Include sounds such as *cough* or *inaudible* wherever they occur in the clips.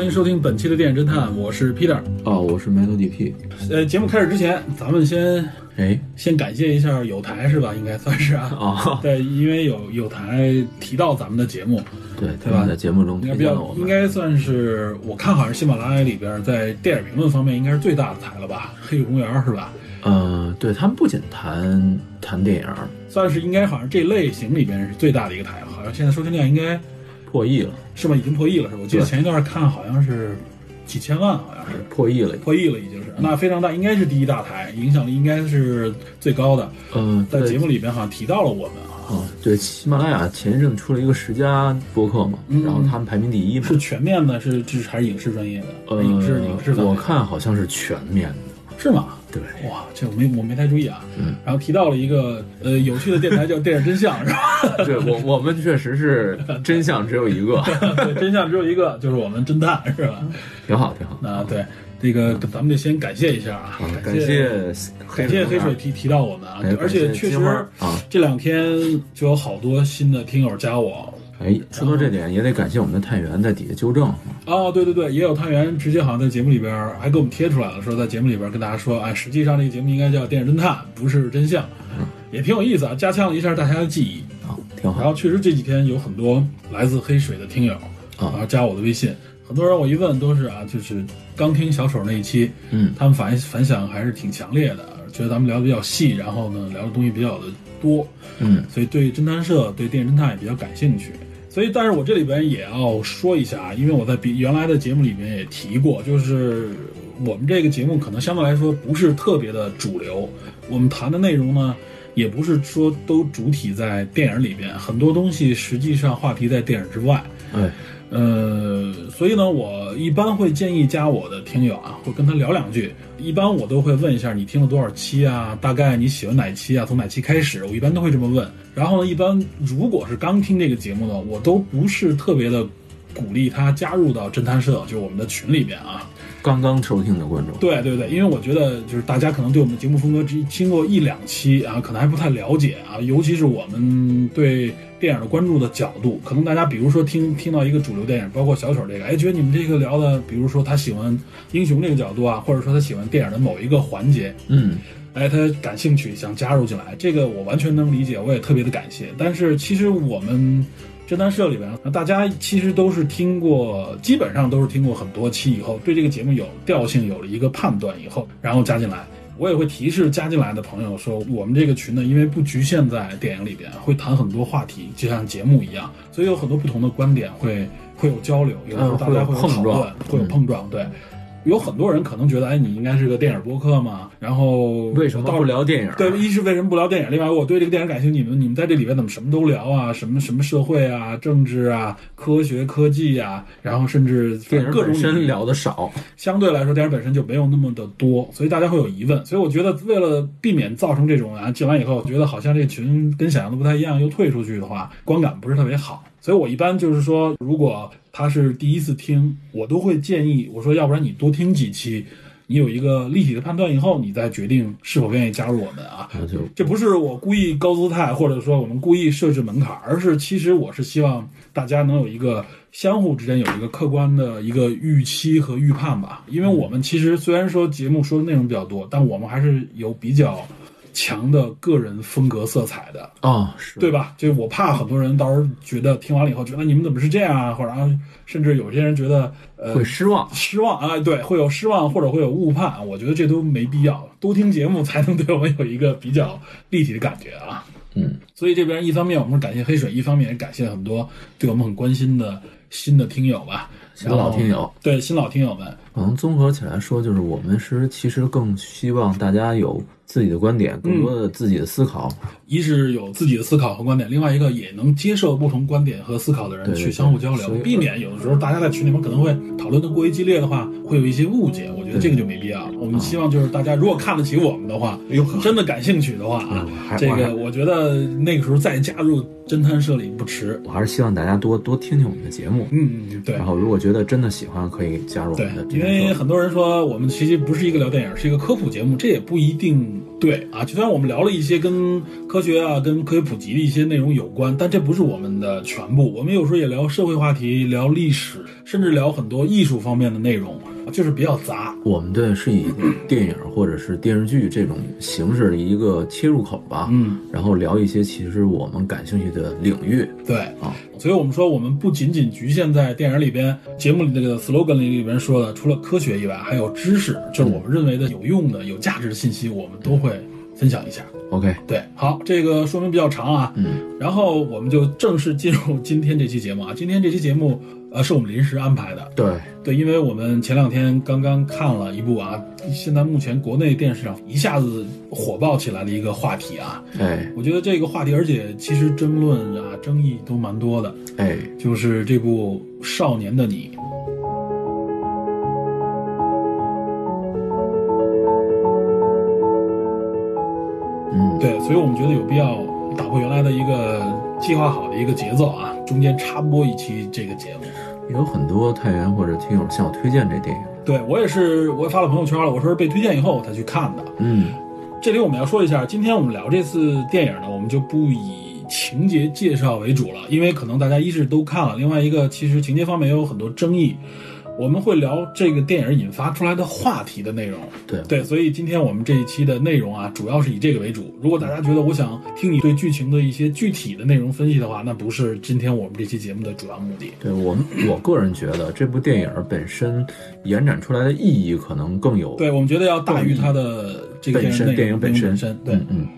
欢迎收听本期的电影侦探，我是 Peter。哦，我是 Melody P。呃，节目开始之前，咱们先哎，先感谢一下有台是吧？应该算是啊。哦，*laughs* 对，因为有有台提到咱们的节目，对，对吧在节目中应该比较。应该算是我看好像喜马拉雅里边在电影评论方面应该是最大的台了吧？黑水公园是吧？呃，对他们不仅谈谈电影，算是应该好像这类型里边是最大的一个台，好像现在收听量应该破亿了，是吧？已经破亿了是吧？我记得前一段看好像是几千万，好像是。破亿了。破亿了，已经是那非常大，应该是第一大台，影响力应该是最高的。嗯，在节目，里边好像提到了我们啊，嗯，对，喜马拉雅前一阵出了一个十佳播客嘛，嗯然后他们排名第一嘛。是全面的，是是还是影视专业的？呃，影视影视的我看好像是全面的。是吗？对，哇，这我没我没太注意啊。嗯，然后提到了一个呃有趣的电台叫电影真相，是吧？*laughs* 对我我们确实是真相只有一个，*laughs* 对，真相只有一个，就是我们侦探，是吧？挺好挺好。啊对这个咱们得先感谢一下啊，啊，感谢谢感谢黑水提提到我们啊哎，而且确实这两天就有好多新的听友加我，哎，说到这点也得感谢我们的探员在底下纠正啊。哦，对对对，也有探员直接好像在节目里边还给我们贴出来了，说在节目里边跟大家说，哎，实际上这个节目应该叫《电影侦探》，不是真相，也挺有意思啊，加强了一下大家的记忆。啊，挺好。然后确实这几天有很多来自黑水的听友，啊然后加我的微信，很多人我一问都是啊，就是刚听小丑那一期，嗯他们反反响还是挺强烈的，觉得咱们聊的比较细，然后呢聊的东西比较的多，嗯所以对侦探社、对电影侦探也比较感兴趣。所以，但是我这里边也要说一下啊，因为我在比原来的节目里面也提过，就是我们这个节目可能相对来说不是特别的主流，我们谈的内容呢，也不是说都主体在电影里边，很多东西实际上话题在电影之外。哎，呃，所以呢，我一般会建议加我的听友啊，会跟他聊两句。一般我都会问一下你听了多少期啊，大概你喜欢哪期啊，从哪期开始，我一般都会这么问。然后呢，一般如果是刚听这个节目呢，我都不是特别的鼓励他加入到侦探社，就是我们的群里边啊。刚刚收听的观众，对对对，因为我觉得就是大家可能对我们的节目风格只听过一两期啊，可能还不太了解啊，尤其是我们对电影的关注的角度，可能大家比如说听听到一个主流电影，包括小丑这个，哎，觉得你们这个聊的，比如说他喜欢英雄这个角度啊，或者说他喜欢电影的某一个环节，嗯，哎，他感兴趣想加入进来，这个我完全能理解，我也特别的感谢。但是其实我们侦探社里边，大家其实都是听过，基本上都是听过很多期以后，对这个节目有调性有了一个判断以后，然后加进来。我也会提示加进来的朋友说，我们这个群呢，因为不局限在电影里边，会谈很多话题，就像节目一样，所以有很多不同的观点会会有交流，有时候嗯大家会有讨碰撞论，会有嗯碰撞，对。有很多人可能觉得，哎，你应该是个电影播客嘛，然后为什么到不聊电影？对，一是为什么不聊电影？另外，我对这个电影感兴趣，你们你们在这里边怎么什么都聊啊？什么什么社会啊、政治啊、科学科技啊，然后甚至电影本身聊的少，相对来说，电影本身就没有那么的多，所以大家会有疑问。所以我觉得，为了避免造成这种啊进完以后觉得好像这群跟想象的不太一样，又退出去的话，观感不是特别好。所以我一般就是说，如果他是第一次听，我都会建议我说，要不然你多听几期，你有一个立体的判断以后，你再决定是否愿意加入我们啊。这不是我故意高姿态，或者说我们故意设置门槛，而是其实我是希望大家能有一个相互之间有一个客观的一个预期和预判吧。因为我们其实虽然说节目说的内容比较多，但我们还是有比较强的个人风格色彩的。哦，是对吧？就我怕很多人到时候觉得听完了以后觉得你们怎么是这样啊，或者啊，甚至有些人觉得呃会失望。失望啊，对，会有失望或者会有误判，我觉得这都没必要，多听节目才能对我们有一个比较立体的感觉啊。嗯，所以这边一方面我们是感谢黑水，一方面也感谢很多对我们很关心的新的听友吧，新老听友，对新老听友们，可能综合起来说，就是我们是其实更希望大家有自己的观点，更多的自己的思考。一是有自己的思考和观点，另外一个也能接受不同观点和思考的人去相互交流避免有的时候大家在群里面可能会讨论的过于激烈的话，会有一些误解。我觉得这个就没必要。我们希望就是大家如果看得起我们的话，真的感兴趣的话啊嗯，这个我觉得那个时候再加入侦探社里不迟。我还是希望大家多多听听我们的节目，嗯，嗯对然。后如果觉得真的喜欢，可以加入我们的，因为很多人说我们其实不是一个聊电影，是一个科普节目，这也不一定对啊。就算我们聊了一些跟科学啊、跟科学普及的一些内容有关，但这不是我们的全部。我们有时候也聊社会话题、聊历史，甚至聊很多艺术方面的内容，就是比较杂。我们的是以电影或者是电视剧这种形式的一个切入口吧，嗯，然后聊一些其实我们感兴趣的领域。对。啊，所以我们说，我们不仅仅局限在电影里边、节目里这个 slogan 里里边说的，除了科学以外，还有知识，就是我们认为的有用的、有价值的信息，我们都会分享一下。OK，对，好，这个说明比较长啊，嗯，然后我们就正式进入今天这期节目啊。今天这期节目，呃，是我们临时安排的，对，对，因为我们前两天刚刚看了一部啊，现在目前国内电视上一下子火爆起来的一个话题啊。哎我觉得这个话题，而且其实争论啊、争议都蛮多的，哎，就是这部《少年的你》。对，所以我们觉得有必要打破原来的一个计划好的一个节奏啊，中间插播一期这个节目。有很多太原或者听友向我推荐这电影，对我也是，我也发了朋友圈了，我说是被推荐以后我才去看的。嗯，这里我们要说一下，今天我们聊这次电影呢，我们就不以情节介绍为主了，因为可能大家一是都看了，另外一个其实情节方面也有很多争议。我们会聊这个电影引发出来的话题的内容，对对，所以今天我们这一期的内容啊，主要是以这个为主。如果大家觉得我想听你对剧情的一些具体的内容分析的话，那不是今天我们这期节目的主要目的。对我们我个人觉得这部电影本身延展出来的意义可能更有对，我们觉得要大于它的这个本身电影影本身，身。对，嗯嗯，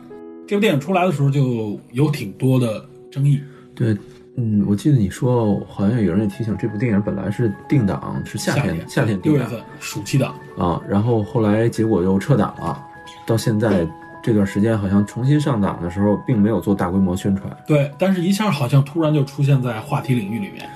这部电影出来的时候就有挺多的争议。对。嗯，我记得你说，好像有人也提醒，这部电影本来是定档是夏天，夏天定档六月份暑期档，啊，然后后来结果又撤档了，到现在这段时间好像重新上档的时候，并没有做大规模宣传，对，但是一下好像突然就出现在话题领域里面。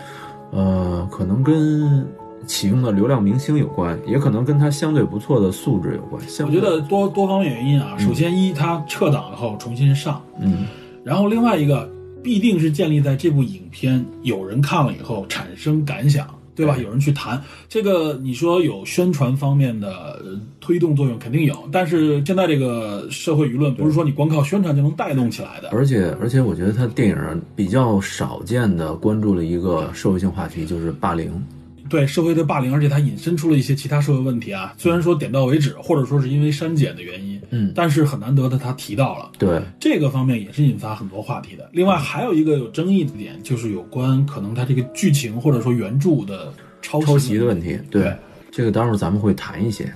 呃，可能跟启用的流量明星有关，也可能跟他相对不错的素质有关。我觉得多多方面原因啊，首先一，他撤档以后重新上，嗯，然后另外一个必定是建立在这部影片有人看了以后产生感想。对吧？有人去谈这个，你说有宣传方面的呃推动作用，肯定有。但是现在这个社会舆论不是说你光靠宣传就能带动起来的。而且而且我觉得他电影比较少见的关注了一个社会性话题，就是霸凌。对社会的霸凌，而且它引申出了一些其他社会问题啊。虽然说点到为止，或者说是因为删减的原因，嗯，但是很难得的他提到了对，这个方面，也是引发很多话题的。另外还有一个有争议的点，就是有关可能它这个剧情或者说原著的抄抄袭的问题。对，对这个待会儿咱们会谈一些。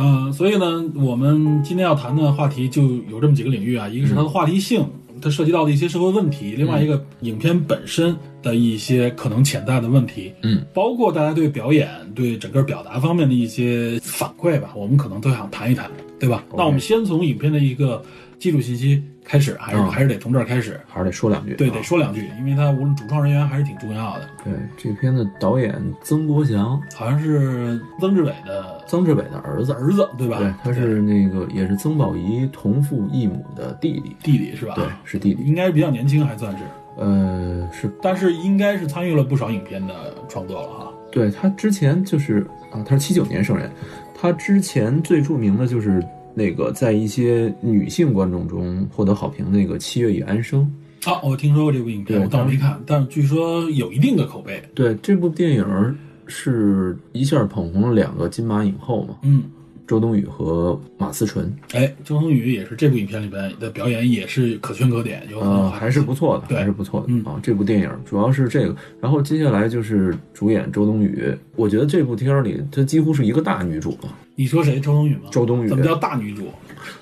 嗯、所以呢，我们今天要谈的话题就有这么几个领域啊，一个是它的话题性，它涉及到的一些社会问题；另外一个影片本身的一些可能潜在的问题，嗯，包括大家对表演、对整个表达方面的一些反馈吧，我们可能都想谈一谈，对吧？那我们先从影片的一个基础信息开始，还是、嗯还是得从这儿开始。还是得说两句。对，啊得说两句，因为他无论主创人员还是挺重要的，对这片的导演曾国祥，好像是曾志伟的曾志伟的儿子。儿子，对吧？对，他是那个也是曾宝仪同父异母的弟弟。弟弟是吧？对，是弟弟。应该是比较年轻，还算是。呃，是但是应该是参与了不少影片的创作了哈。对他之前就是啊，他是七九年生人，他之前最著名的就是那个在一些女性观众中获得好评那个《七月与安生》。啊，我听说过这部影片，对我倒没看，但据说有一定的口碑。对这部电影是一下捧红了两个金马影后嘛，嗯，周冬雨和马思纯，哎，周冬雨也是这部影片里边的表演也是可圈可点，有呃，还是不错的，对还是不错的、嗯啊。这部电影主要是这个，然后接下来就是主演周冬雨。我觉得这部片儿里，她几乎是一个大女主了。你说谁？周冬雨吗？周冬雨怎么叫大女主？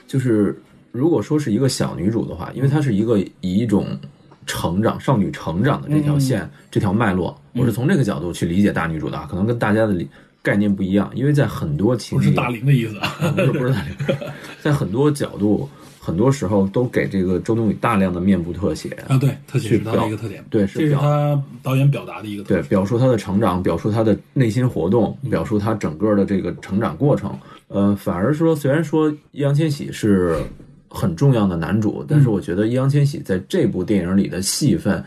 就是如果说是一个小女主的话，因为她是一个以一种成长、少女成长的这条线、这条脉络，我是从这个角度去理解大女主的啊，可能跟大家的理。概念不一样，因为在很多情不是大龄的意思啊。*laughs* 不是不是大龄，*laughs* 在很多角度，很多时候都给这个周冬雨大量的面部特写，啊，对，特写是他的一个特点，对是这是他导演表达的一个特对，表述他的成长，表述他的内心活动，嗯表述他整个的这个成长过程。呃，反而说，虽然说易烊千玺是很重要的男主，但是我觉得易烊千玺在这部电影里的戏份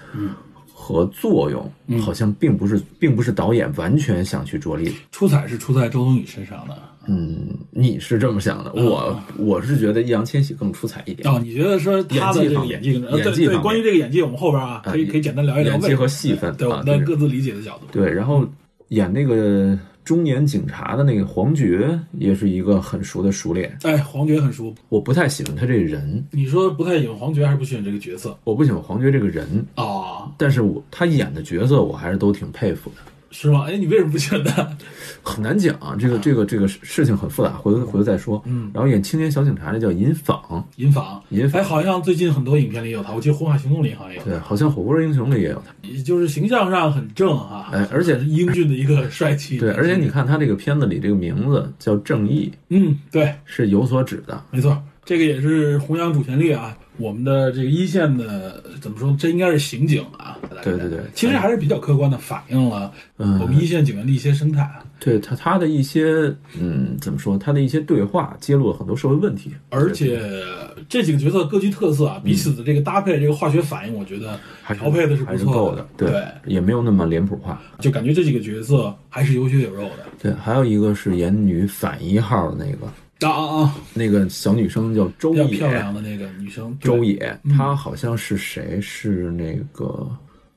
和作用，好像并不是，并不是导演完全想去着力。出彩是出在周冬雨身上的。嗯，你是这么想的，我我是觉得易烊千玺更出彩一点。哦，你觉得说他的这个演技演技关于这个演技，我们后边啊可以啊可以简单聊一聊演技和戏份对我啊对们的各自理解的角度。对，然后演那个中年警察的那个黄觉，也是一个很熟的熟脸。哎，黄觉很熟，我不太喜欢他这个人，你说不太喜欢黄觉，还是不喜欢这个角色我不喜欢黄觉这个人，啊？但是我他演的角色我还是都挺佩服的。是吗？哎，你为什么不喜欢他？*laughs* 很难讲啊，这个这个这个事情很复杂，回头回头再说。嗯，然后演青年小警察那叫尹昉，尹昉，尹昉哎，好像最近很多影片里有他，我记得《红海行动》里好像有，对，好像《火锅英雄》里也有他。也就是形象上很正啊，哎而且是英俊的一个帅气。对，而且你，看他这个片子里这个名字叫正义，嗯，对，是有所指的。没错，这个也是弘扬主旋律啊。我们的这个一线的怎么说？这应该是刑警啊。对对对其实还是比较客观的反映了嗯我们一线警员的一些生态啊。对他他的一些嗯，怎么说？他的一些对话揭露了很多社会问题，而且这几个角色各具特色啊，彼此的这个搭配、这个化学反应，我觉得还是调配的是还不错是够的，对，也没有那么脸谱化。就感觉这几个角色还是有血有肉的。对，还有一个是演女反一号的那个啊啊啊！那个小女生叫周野，比较漂亮的那个女生，周野，她好像是谁？是那个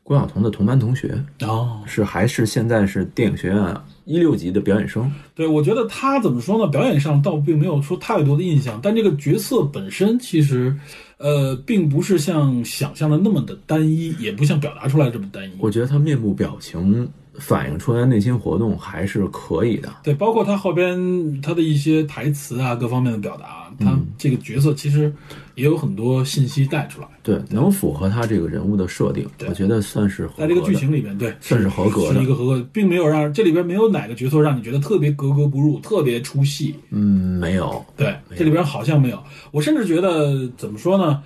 关晓彤的同班同学，哦，是还是现在是电影学院一六级的表演生？对，我觉得她怎么说呢？表演上倒并没有说太多的印象，但这个角色本身其实，呃，并不是像想象的那么的单一，也不像表达出来这么单一。我觉得她面部表情反映出来内心活动还是可以的。对，包括他后边他的一些台词啊，各方面的表达，他嗯这个角色其实也有很多信息带出来，对，能符合他这个人物的设定，我觉得算是合在这个剧情里面，对，算是合格的是一个合格，并没有让这里边没有哪个角色让你觉得特别格格不入，特别出戏。嗯，没有，对，这里边好像没有。我甚至觉得怎么说呢？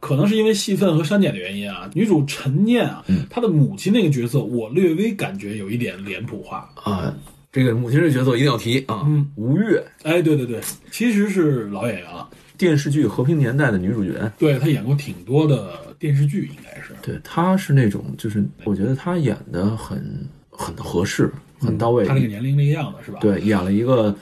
可能是因为戏份和删减的原因啊，女主陈念啊，嗯她的母亲那个角色，我略微感觉有一点脸谱化。啊。这个母亲这角色一定要提啊，嗯吴越，哎，对对对，其实是老演员了，电视剧《和平年代》的女主角，对她演过挺多的电视剧，应该是。对，她是那种，就是我觉得她演的很很合适，很到位。她那个年龄那个样子是吧？对，演了一个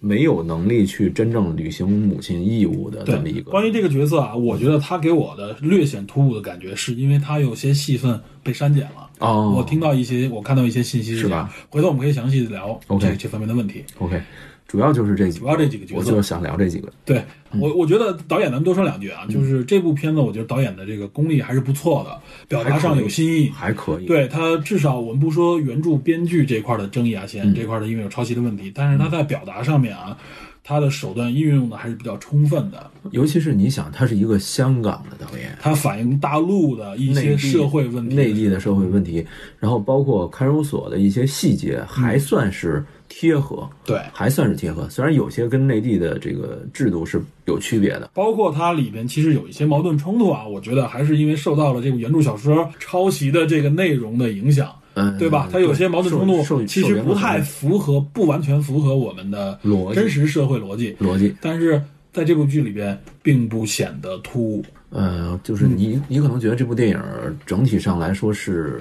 没有能力去真正履行母亲义务的这么一，个。关于这个角色啊，我觉得他给我的略显突兀的感觉，是因为他有些戏份被删减了。哦，我听到一些，我看到一些信息是吧？回头我们可以详细的聊 OK 这这方面的问题。OK，主要就是这几个，主要这几个角色我就是想聊这几个。对我，我觉得导演咱们多说两句啊，嗯就是这部片子，我觉得导演的这个功力还是不错的，表达上有新意。还可以。，对他至少我们不说原著编剧这块的争议啊，嗯先这块的因为有抄袭的问题，但是他在表达上面啊，他的手段运用的还是比较充分的。尤其是你想，他是一个香港的导演，他反映大陆的一些社会问题，内地的社会问题，然后包括看守所的一些细节，还算是贴合，对，还算是贴合。虽然有些跟内地的这个制度是有区别的。包括它里边其实有一些矛盾冲突啊，我觉得还是因为受到了这部原著小说抄袭的这个内容的影响，嗯，对吧？它有些矛盾冲突其实不太符合，不完全符合我们的逻辑真实社会逻辑，逻辑。但是在这部剧里边并不显得突兀。呃，就是你你可能觉得这部电影整体上来说是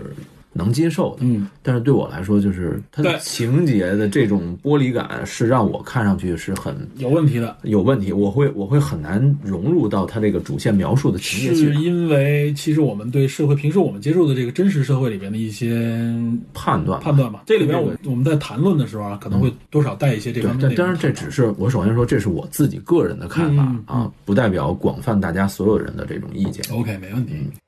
能接受的，嗯，但是对我来说，就是它的情节的这种剥离感是让我看上去是很有问题的，有问题，我会我会很难融入到它这个主线描述的情节是去因为其实我们对社会平时我们接触的这个真实社会里边的一些判断判断吧，这里边我我们在谈论的时候啊，可能会多少带一些这对方，面当然这只是我首先说这是我自己个人的看法、嗯啊，不代表广泛大家所有人的这种意见。OK，没问题。咱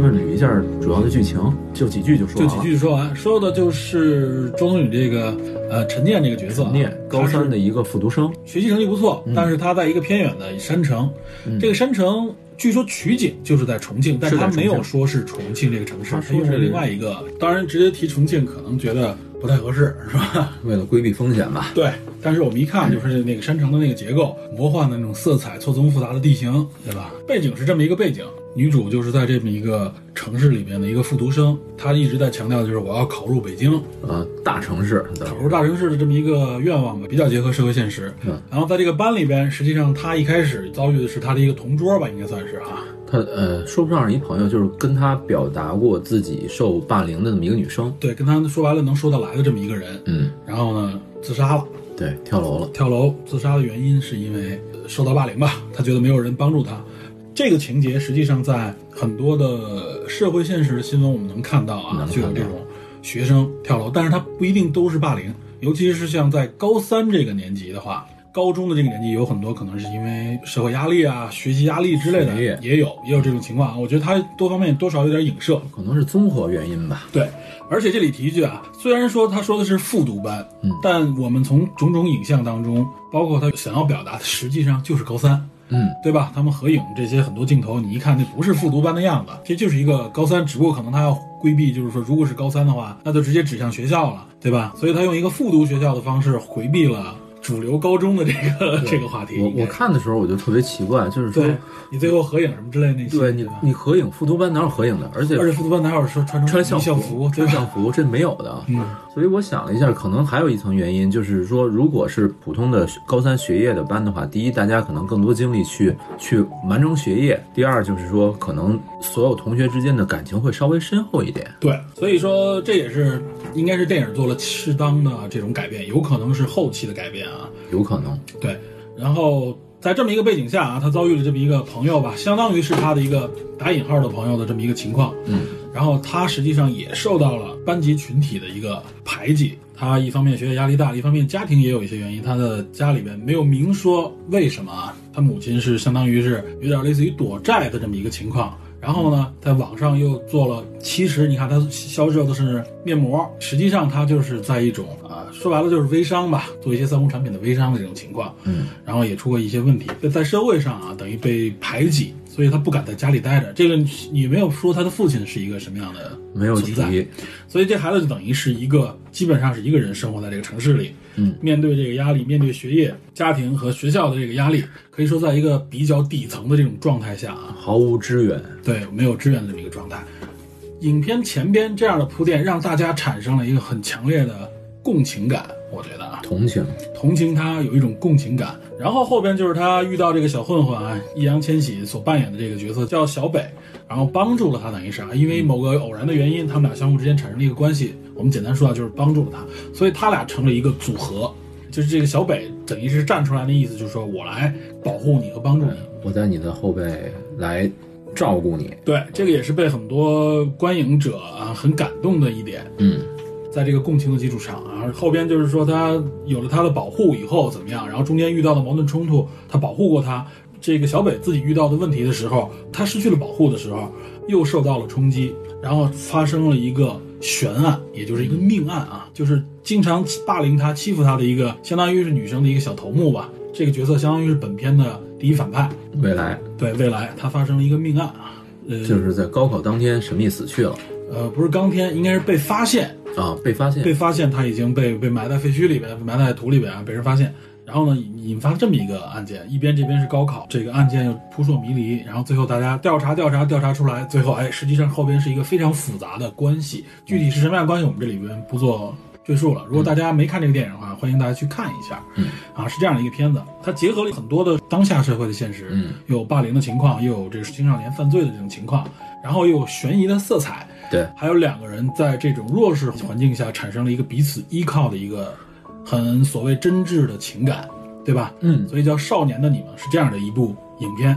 们捋一下主要的剧情，就几句就说就几。句说完，说的就是周冬雨这个呃陈念这个角色啊，陈念高三的一个复读生，学习成绩不错，但是他在一个偏远的山城，这个山城据说取景就是在重庆，但他没有说是重庆这个城市，他说他用了是另外一个。当然，直接提重庆可能觉得不太合适，是吧？*laughs* 为了规避风险吧。对，但是我们一看就是那个山城的那个结构，魔幻的那种色彩，错综复杂的地形，对吧？背景是这么一个背景，女主就是在这么一个城市里边的一个复读生，她一直在强调就是我要考入北京，呃，大城市考入大城市的这么一个愿望吧，比较结合社会现实。嗯，然后在这个班里边，实际上她一开始遭遇的是她的一个同桌吧，应该算是啊。她呃说不上是一朋友，就是跟她表达过自己受霸凌的这么一个女生。对，跟她说白了能说得来的这么一个人，嗯，然后呢自杀了。对，跳楼了。跳楼自杀的原因是因为受到霸凌吧，她觉得没有人帮助他。这个情节实际上在很多的社会现实的新闻我们能看到啊就有这种学生跳楼，但是他不一定都是霸凌，尤其是像在高三这个年级的话。高中的这个年纪有很多可能是因为社会压力啊、学习压力之类的，也有也有这种情况啊。我觉得他多方面多少有点影射，可能是综合原因吧。对，而且这里提一句啊，虽然说他说的是复读班，嗯但我们从种种影像当中，包括他想要表达的，实际上就是高三，嗯，对吧？他们合影这些很多镜头，你一看那不是复读班的样子，这就是一个高三，只不过可能他要规避，就是说如果是高三的话，那就直接指向学校了，对吧？所以他用一个复读学校的方式回避了主流高中的这个 *laughs* 这个话题。我我看的时候我就特别奇怪，就是说，你最后合影什么之类的那些，对你你合影复读班哪有合影的？而且而且复读班哪有说穿穿校校服，穿校服这没有的。嗯，所以我想了一下，可能还有一层原因，就是说，如果是普通的高三学业的班的话，第一，大家可能更多精力去去完成学业；第二，就是说，可能所有同学之间的感情会稍微深厚一点。对，所以说这也是应该是电影做了适当的这种改变，有可能是后期的改变啊。有可能，对，然后在这么一个背景下啊，他遭遇了这么一个朋友吧，相当于是他的一个打引号的朋友的这么一个情况。嗯，然后他实际上也受到了班级群体的一个排挤。他一方面学业压力大，一方面家庭也有一些原因。他的家里边没有明说为什么啊，他母亲是相当于是有点类似于躲债的这么一个情况。然后呢，在网上又做了，其实你看他销售的是面膜，实际上他就是在一种啊，说白了就是微商吧，做一些三无产品的微商的这种情况。嗯，然后也出过一些问题，在社会上啊，等于被排挤，所以他不敢在家里待着。这个你没有说他的父亲是一个什么样的没有存在，所以这孩子就等于是一个基本上是一个人生活在这个城市里，嗯，面对这个压力，面对学业、家庭和学校的这个压力，可以说在一个比较底层的这种状态下啊，毫无支援。对，没有支援的这么一个状态。影片前边这样的铺垫，让大家产生了一个很强烈的共情感，我觉得啊，同情，同情他，有一种共情感。然后后边就是他遇到这个小混混啊，易烊千玺所扮演的这个角色叫小北，然后帮助了他，等于是啊，因为某个偶然的原因，他们俩相互之间产生了一个关系。我们简单说啊，就是帮助了他，所以他俩成了一个组合。就是这个小北等于是站出来的意思，就是说我来保护你和帮助你。我在你的后背来照顾你。对，这个也是被很多观影者啊很感动的一点。嗯，在这个共情的基础上啊，后边就是说他有了他的保护以后怎么样，然后中间遇到的矛盾冲突，他保护过他。这个小北自己遇到的问题的时候，他失去了保护的时候，又受到了冲击，然后发生了一个悬案，也就是一个命案啊，就是经常霸凌他、欺负他的一个，相当于是女生的一个小头目吧。这个角色相当于是本片的第一反派。未来对未来，他发生了一个命案啊，呃，就是在高考当天神秘死去了呃，不是当天，应该是被发现，啊，被发现被。发现他已经被被埋在废墟里边，埋在土里边啊，被人发现。然后呢，引引发了这么一个案件，一边这边是高考，这个案件又扑朔迷离，然后最后大家调查调查调查出来，最后哎，实际上后边是一个非常复杂的关系，具体是什么样的关系，我们这里边不做赘述了。如果大家没看这个电影的话，欢迎大家去看一下。嗯，啊，是这样的一个片子，它结合了很多的当下社会的现实，嗯，有霸凌的情况，又有这个青少年犯罪的这种情况，然后又有悬疑的色彩，对，还有两个人在这种弱势环境下产生了一个彼此依靠的一个很所谓真挚的情感，对吧？嗯所以叫《少年的你们》是这样的一部影片。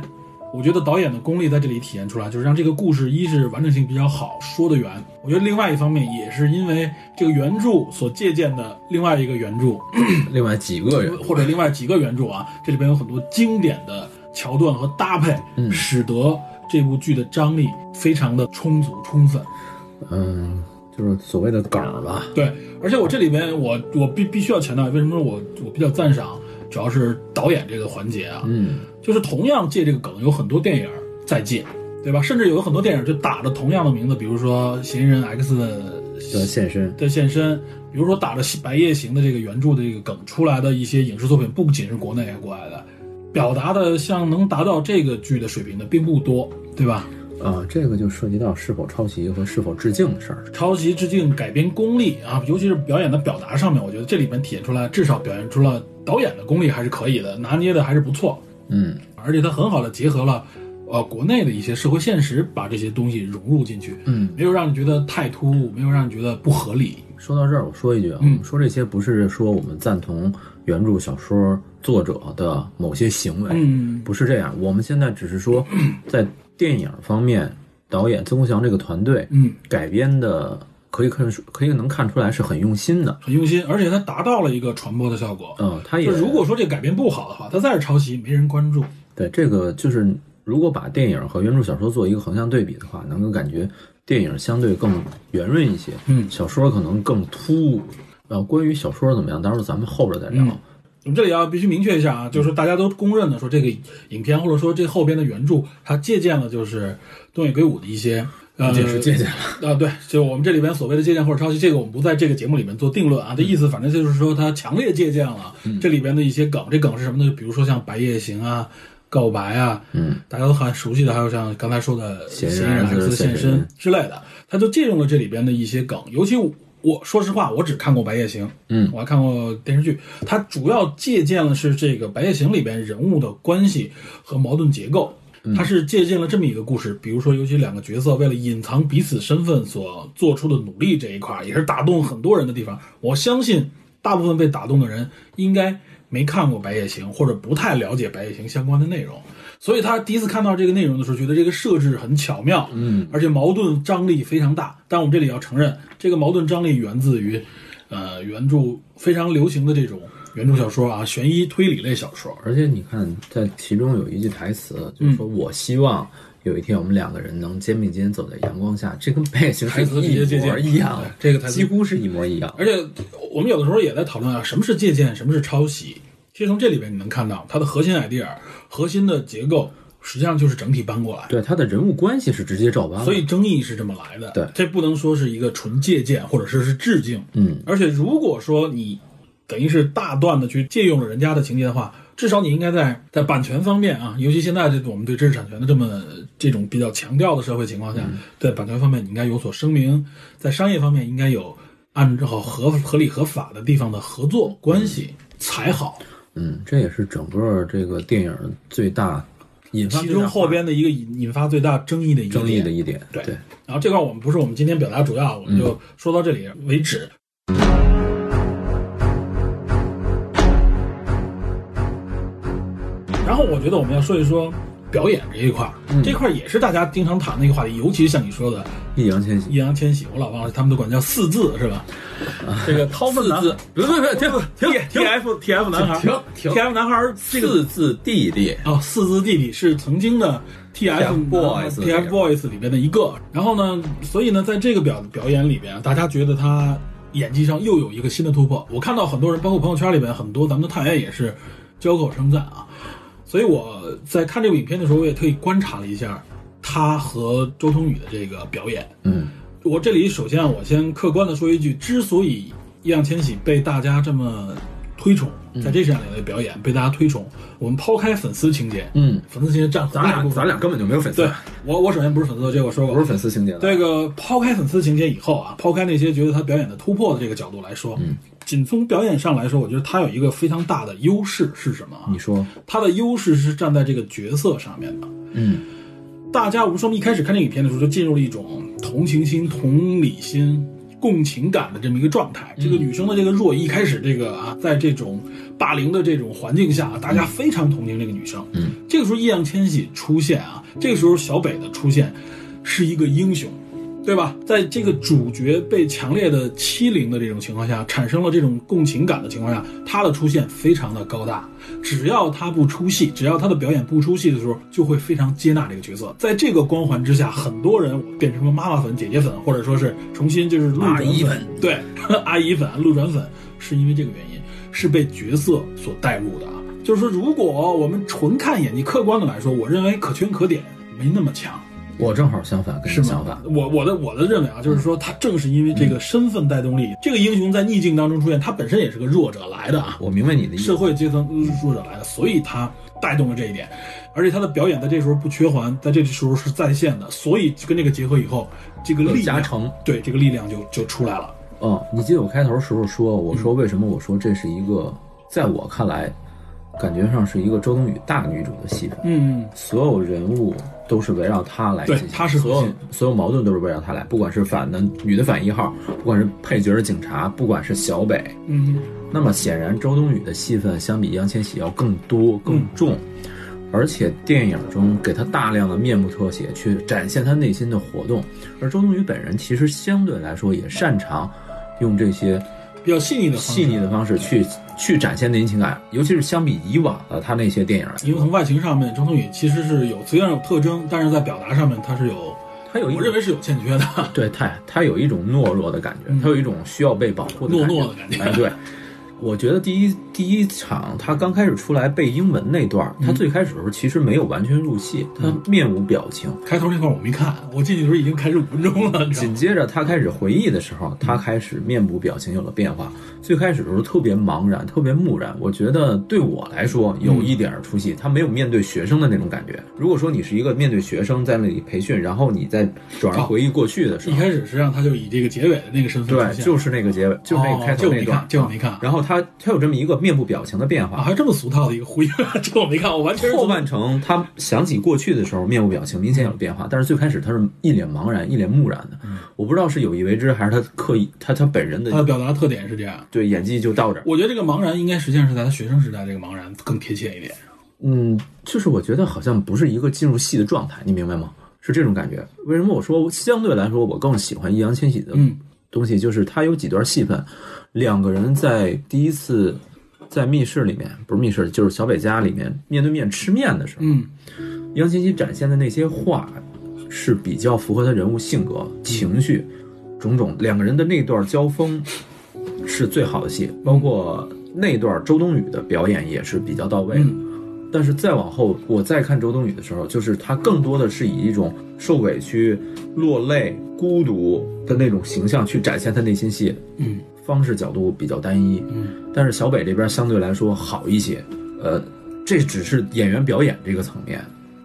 我觉得导演的功力在这里体现出来，就是让这个故事一是完整性比较好，说得圆。我觉得另外一方面也是因为这个原著所借鉴的另外一个原著，另外几个人，或者另外几个原著啊，这里边有很多经典的桥段和搭配，嗯使得这部剧的张力非常的充足充分。嗯，就是所谓的梗儿吧。对，而且我这里边我我必必须要强调，为什么我我比较赞赏，主要是导演这个环节啊，嗯，就是同样借这个梗，有很多电影在借，对吧？甚至有很多电影就打着同样的名字，比如说《嫌疑人 X 的的现身，的现身，比如说打着《白夜行》的这个原著的这个梗出来的一些影视作品，不仅是国内还国外的，表达的像能达到这个剧的水平的并不多，对吧？啊，这个就涉及到是否抄袭和是否致敬的事儿。抄袭、致敬、改编功力啊，尤其是表演的表达上面，我觉得这里面体现出来，至少表现出了导演的功力还是可以的，拿捏的还是不错。嗯，而且它很好的结合了，呃，国内的一些社会现实，把这些东西融入进去。嗯，没有让你觉得太突兀，没有让你觉得不合理。说到这儿，我说一句啊，我们说这些不是说我们赞同原著小说作者的某些行为，嗯不是这样。我们现在只是说，*clears throat* 在电影方面，导演曾国祥这个团队，嗯，改编的可以看出，可以能看出来是很用心的。很用心，而且它达到了一个传播的效果。嗯，他也如果说这个改编不好的话，他再是抄袭，没人关注。对这个就是，如果把电影和原著小说做一个横向对比的话，能够感觉电影相对更圆润一些，嗯小说可能更突兀。呃，关于小说怎么样，到时候咱们后边再聊。嗯我们这里要必须明确一下啊，就是说大家都公认的说这个影片或者说这后边的原著，它借鉴了就是东野圭吾的一些。呃，这是借鉴了啊，对，就我们这里边所谓的借鉴或者抄袭，这个我们不在这个节目里面做定论啊。的意思反正就是说，他强烈借鉴了这里边的一些梗。这梗是什么呢？就比如说像《白夜行》啊、告白啊，嗯，大家都很熟悉的，还有像刚才说的《嫌疑人人 X 是现身现身》之类的，他就借用了这里边的一些梗。尤其我说实话，我只看过《白夜行》，嗯我还看过电视剧，它主要借鉴的是这个《白夜行》里边人物的关系和矛盾结构。它是借鉴了这么一个故事，比如说，尤其两个角色为了隐藏彼此身份所做出的努力这一块儿，也是打动很多人的地方。我相信大部分被打动的人应该没看过《白夜行》，或者不太了解《白夜行》相关的内容，所以他第一次看到这个内容的时候，觉得这个设置很巧妙，嗯，而且矛盾张力非常大。但我们这里要承认，这个矛盾张力源自于，呃，原著非常流行的这种原著小说啊，悬疑推理类小说。而且你看，在其中有一句台词，就是说我希望有一天我们两个人能肩并肩走在阳光下，这跟《白夜行》台词一模一样这个台词几乎是一模一样。而且我们有的时候也在讨论啊，什么是借鉴，什么是抄袭。其实从这里边你能看到，它的核心 idea、核心的结构，实际上就是整体搬过来。对他的人物关系是直接照搬，所以争议是这么来的。对这不能说是一个纯借鉴，或者说是致敬。嗯，而且如果说你等于是大段的去借用了人家的情节的话，至少你应该在在版权方面啊，尤其现在这我们对知识产权的这么这种比较强调的社会情况下，在版权方面你应该有所声明，在商业方面应该有按照合合理合法的地方的合作关系才好。嗯，这也是整个这个电影最大引发其中后边的一个引引发最大争议的一个争议的一点，对。对，然后这块我们不是我们今天表达主要，我们就说到这里为止。然后我觉得我们要说一说表演这一块儿，这块儿也是大家经常谈的一个话题，尤其是像你说的易烊千玺易烊千玺，我老忘了他们都管叫四字是吧？这个掏粪男四字不不不停停 T F T F 男孩停停 T F 男孩这个四字弟弟，哦，四字弟弟是曾经的 T F TFBOYS T F Boys 里边的一个。然后呢，所以呢，在这个表表演里边，大家觉得他演技上又有一个新的突破。我看到很多人，包括朋友圈里边很多咱们的探员也是交口称赞啊。所以我在看这部影片的时候，我也特意观察了一下他和周冬雨的这个表演。嗯，我这里首先啊我先客观的说一句，之所以易烊千玺被大家这么推崇，在这上面的表演被大家推崇，我们抛开粉丝情节，嗯，粉丝情节占很咱俩。咱俩根本就没有粉丝对，我我首先不是粉丝，这个我说过，不是粉丝情节的，这个抛开粉丝情节以后啊，抛开那些觉得他表演的突破的这个角度来说，嗯，仅从表演上来说，我觉得他有一个非常大的优势是什么啊？你说，他的优势是站在这个角色上面的。嗯，大家我们说一开始看这影片的时候，就进入了一种同情心、同理心、共情感的这么一个状态。这个女生的这个弱，一开始这个啊，在这种霸凌的这种环境下，大家非常同情这个女生。嗯，这个时候易烊千玺出现啊，这个时候小北的出现是一个英雄。对吧？在这个主角被强烈的欺凌的这种情况下，产生了这种共情感的情况下，他的出现非常的高大。只要他不出戏，只要他的表演不出戏的时候，就会非常接纳这个角色。在这个光环之下，很多人变成了妈妈粉、姐姐粉，或者说是重新就是路转阿姨粉，对，阿姨粉、路转粉，是因为这个原因，是被角色所带入的啊。就是说，如果我们纯看演技，客观的来说，我认为可圈可点，没那么强。我正好相反，跟是吗你相反。？我我的我的认为啊，就是说他正是因为这个身份带动力，这个英雄在逆境当中出现，他本身也是个弱者来的啊，我明白你的意思。社会阶层弱者来的，所以他带动了这一点，而且他的表演在这时候不缺环，在这时候是在线的，所以跟这个结合以后，这个有力量加成，对这个力量就就出来了。嗯，你记得我开头时候说，我说为什么我说这是一个，在我看来，感觉上是一个周冬雨大女主的戏份，嗯，所有人物都是围绕他来对进行，她是所有所有矛盾都是围绕他来，不管是反的女的反一号，不管是配角的警察，不管是小北，嗯，那么显然周冬雨的戏份相比易烊千玺要更多更重。而且电影中给他大量的面部特写，去展现他内心的活动，而周冬雨本人其实相对来说也擅长用这些比较细腻的细腻的方式去去展现内心情感，尤其是相比以往的他那些电影来，因为从外形上面，周冬雨其实是有虽然有特征，但是在表达上面他是有，他有一种我认为是有欠缺的。*laughs* 对他他有一种懦弱的感觉，他有一种需要被保护的嗯懦弱的感觉哎，对。我觉得第一第一场他刚开始出来背英文那段，嗯他最开始的时候其实没有完全入戏，他面无表情。开头那块我没看，我进去的时候已经开始五分钟了？*laughs* 紧接着他开始回忆的时候，他开始面部表情有了变化。最开始的时候特别茫然，特别木然。我觉得对我来说有一点儿出戏，他没有面对学生的那种感觉。如果说你是一个面对学生在那里培训，然后你再转而回忆过去的时候，一开始实际上他就以这个结尾的那个身份出对，现，就是那个结尾，就是那个开头那段哦这我没看，这我没看然后他他有这么一个面部表情的变啊，化。还这么俗套的一个呼应，*laughs* 这我没看，我完全是后半程，他想起过去的时候，面部表情明显有了变化，但是最开始他是一脸茫然、一脸木然的。我不知道是有意为之，还是他刻意，他他本人他的的表达特点是这样。对演技就到这儿。我觉得这个茫然应该实际上是在他学生时代这个茫然更贴切一点。嗯，就是我觉得好像不是一个进入戏的状态，你明白吗？是这种感觉。为什么我说相对来说我更喜欢易烊千玺的嗯东西？就是他有几段戏份，两个人在第一次在密室里面，不是密室，就是小北家里面面对面吃面的时候，嗯易烊千玺展现的那些话是比较符合他人物性格、情绪种种。两个人的那段交锋是最好的戏，包括那段周冬雨的表演也是比较到位的。但是再往后，我再看周冬雨的时候，就是她更多的是以一种受委屈、落泪、孤独的那种形象去展现她内心戏，嗯方式角度比较单一。嗯但是小北这边相对来说好一些，呃，这只是演员表演这个层面。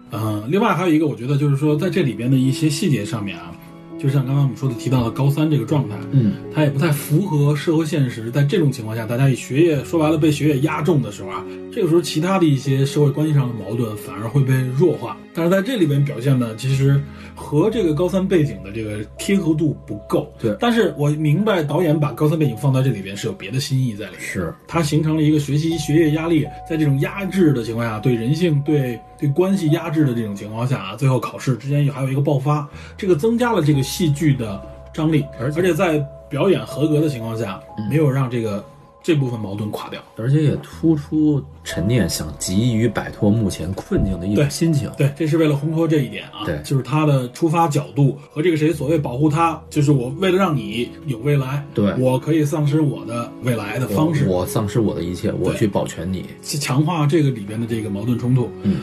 呃，另外还有一个，我觉得就是说，在这里边的一些细节上面啊，就像刚刚我们说的提到的高三这个状态，嗯，它也不太符合社会现实。在这种情况下，大家以学业说白了被学业压重的时候啊，这个时候其他的一些社会关系上的矛盾反而会被弱化。但是在这里边表现呢，其实和这个高三背景的这个贴合度不够。对但是我明白导演把高三背景放在这里边是有别的心意在里面。是它形成了一个学习学业压力，在这种压制的情况下，对人性、对对关系压制的这种情况下啊，最后考试之间又还有一个爆发，这个增加了这个戏剧的张力，而且而且在表演合格的情况下，没有让这个这部分矛盾垮掉。而且也突出陈念想急于摆脱目前困境的一种对心情。对，这是为了烘托这一点啊，对就是他的出发角度和这个谁所谓保护他，就是我为了让你有未来，对我可以丧失我的未来的方式，我丧失我的一切，我去保全你。去强化这个里边的这个矛盾冲突。嗯，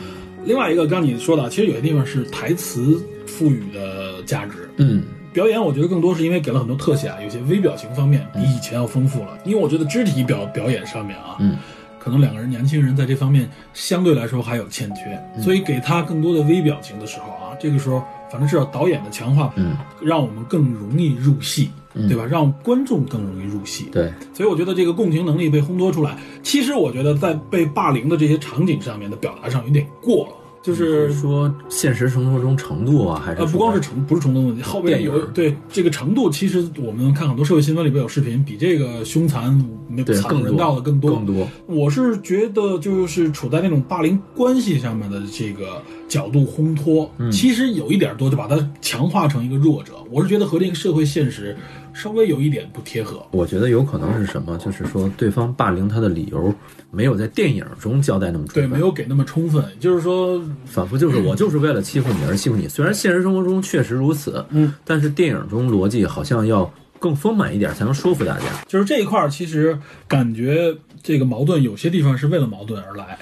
另外一个，刚你说的，其实有些地方是台词赋予的价值。嗯，表演我觉得更多是因为给了很多特写啊，有些微表情方面比以前要丰富了。因为我觉得肢体表表演上面啊，嗯，可能两个人年轻人在这方面相对来说还有欠缺，嗯所以给他更多的微表情的时候啊，这个时候反正至少导演的强化，嗯，让我们更容易入戏，对吧？让观众更容易入戏。对，所以我觉得这个共情能力被烘托出来。其实我觉得在被霸凌的这些场景上面的表达上有点过了，就是说现实生活中程度啊，还是呃，不光是程不是程度问题，后边有对这个程度，其实我们看很多社会新闻里边有视频，比这个凶残没对更多惨无人道的更多。更多。我是觉得就是处在那种霸凌关系上面的这个角度烘托，嗯其实有一点多就把它强化成一个弱者。我是觉得和这个社会现实稍微有一点不贴合。我觉得有可能是什么，就是说对方霸凌他的理由没有在电影中交代那么充对，分，没有给那么充分，就是说，仿佛就是我就是为了欺负你而欺负你。虽然现实生活中确实如此，嗯，但是电影中逻辑好像要更丰满一点，才能说服大家。就是这一块儿，其实感觉这个矛盾有些地方是为了矛盾而来。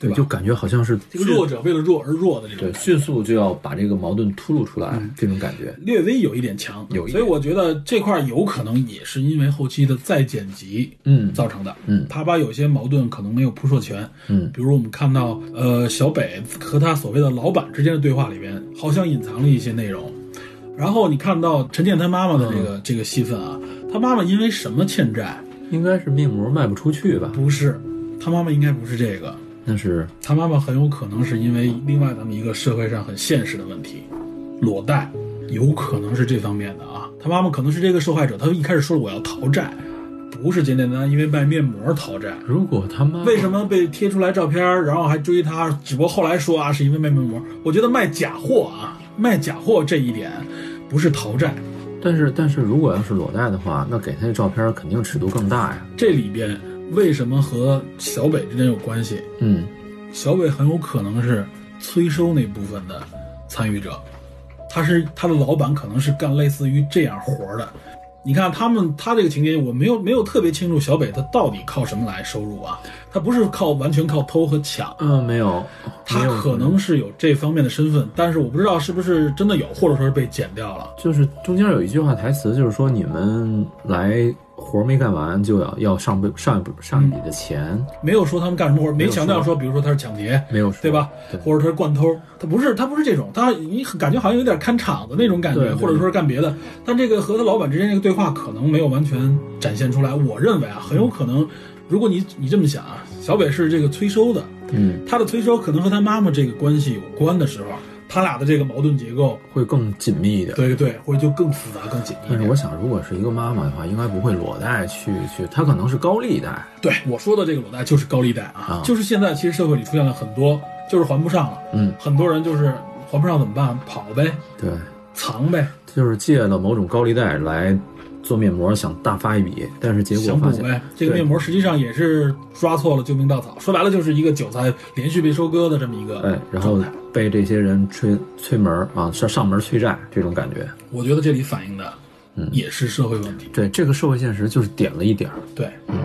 对吧？就感觉好像是这个弱者为了弱而弱的这种对，迅速就要把这个矛盾突露出来，这种感觉。略微有一点强，有一点。所以我觉得这块儿有可能也是因为后期的再剪辑，嗯。造成的，嗯。他把有些矛盾可能没有扑朔全，嗯。比如我们看到，呃，小北和他所谓的老板之间的对话里边，好像隐藏了一些内容，然后你看到陈建他妈妈的这嗯。个、这个戏份啊，他妈妈因为什么欠债？应该是面膜卖不出去吧？不是，他妈妈应该不是这个，那是他妈妈很有可能是因为另外咱们一个社会上很现实的问题，裸贷，有可能是这方面的啊。他妈妈可能是这个受害者，他一开始说了我要逃债，不是简简单单因为卖面膜逃债。如果他妈为什么被贴出来照片，然后还追他？只不过后来说啊，是因为卖面膜。我觉得卖假货啊，卖假货这一点不是逃债，但是但是如果要是裸贷的话，那给他的照片肯定尺度更大呀。这里边为什么和小北之间有关系？嗯，小北很有可能是催收那部分的参与者，他是他的老板，可能是干类似于这样活儿的。你看他们，他这个情节我没有没有特别清楚，小北他到底靠什么来收入啊？他不是靠完全靠偷和抢，嗯，没有，他可能是有这方面的身份，但是我不知道是不是真的有，或者说是被剪掉了。就是中间有一句话台词，就是说你们来活儿没干完就要要上倍上一笔上一笔的钱，没有说他们干什么活儿，没强调说，比如说他是抢劫，没有说对吧？对或者他是惯偷，他不是他不是这种，他你感觉好像有点看场子那种感觉，或者说是干别的。但这个和他老板之间这个对话可能没有完全展现出来。我认为啊，很有可能，如果你你这么想啊，小北是这个催收的，嗯，他的催收可能和他妈妈这个关系有关的时候，他俩的这个矛盾结构，会更紧密一点。对对，会就更复杂更紧密。但是我想，如果是一个妈妈的话，应该不会裸贷去去，她可能是高利贷。对我说的这个裸贷就是高利贷啊，啊就是现在其实社会里出现了很多，就是还不上了，嗯，很多人就是还不上怎么办？跑呗，对，藏呗，就是借了某种高利贷来做面膜，想大发一笔，但是结果发现。这个面膜实际上也是抓错了救命稻草，说白了就是一个韭菜连续被收割的这么一个哎，然后。被这些人催催门啊，上上门催债这种感觉。我觉得这里反映的嗯也是社会问题。对，这个社会现实就是点了一点儿。对，嗯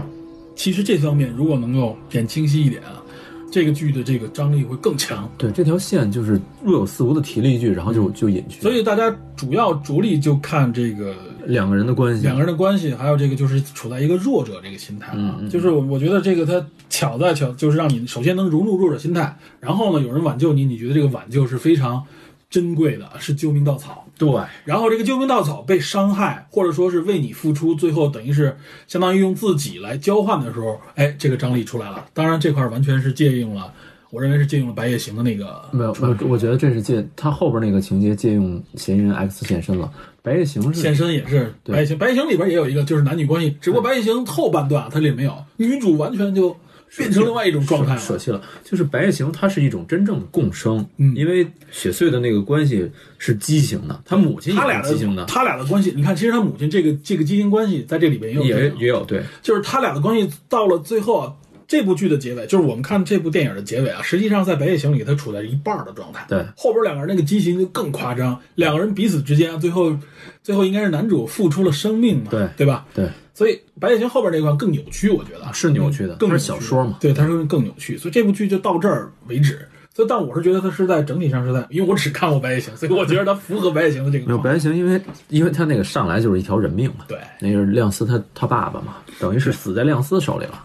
其实这方面如果能够点清晰一点啊，这个剧的这个张力会更强。对，这条线就是若有似无的提了一句，然后就就隐去。所以大家主要着力就看这个两个人的关系，两个人的关系，还有这个就是处在一个弱者这个心态啊，就是我我觉得这个他巧在巧，就是让你首先能融入弱者心态，然后呢有人挽救你，你觉得这个挽救是非常珍贵的，是救命稻草。对，然后这个救命稻草被伤害，或者说是为你付出，最后等于是相当于用自己来交换的时候，哎，这个张力出来了。当然这块儿完全是借用了，我认为是借用了白夜行的那个没有，我我觉得这是借他后边那个情节借用嫌疑人 X 现身了。白夜行是现身也是白夜行，白夜行里边也有一个就是男女关系，只不过白夜行后半段啊它里没有，女主完全就变成另外一种状态了。舍弃了，就是白夜行，它是一种真正的共生，嗯因为雪穗的那个关系是畸形的，他母亲他俩畸形的，他俩的关系，你看，其实他母亲这个这个畸形关系在这里边也有也有对，就是他俩的关系到了最后啊，这部剧的结尾，就是我们看这部电影的结尾啊，实际上在《白夜行》里，他处在一半的状态。对后边两个人那个畸形就更夸张，两个人彼此之间啊，最后最后应该是男主付出了生命嘛，对对吧？对，所以《白夜行》后边那段更扭曲，我觉得是扭曲的更是小说嘛对，它是更扭曲，所以这部剧就到这儿为止。所以，但我是觉得它是在整体上是在，因为我只看过《白夜行》，所以我觉得它符合《白夜行》的这个没有。白夜行，因为因为他那个上来就是一条人命嘛，对，那个是亮司他他爸爸嘛，等于是死在亮司手里了。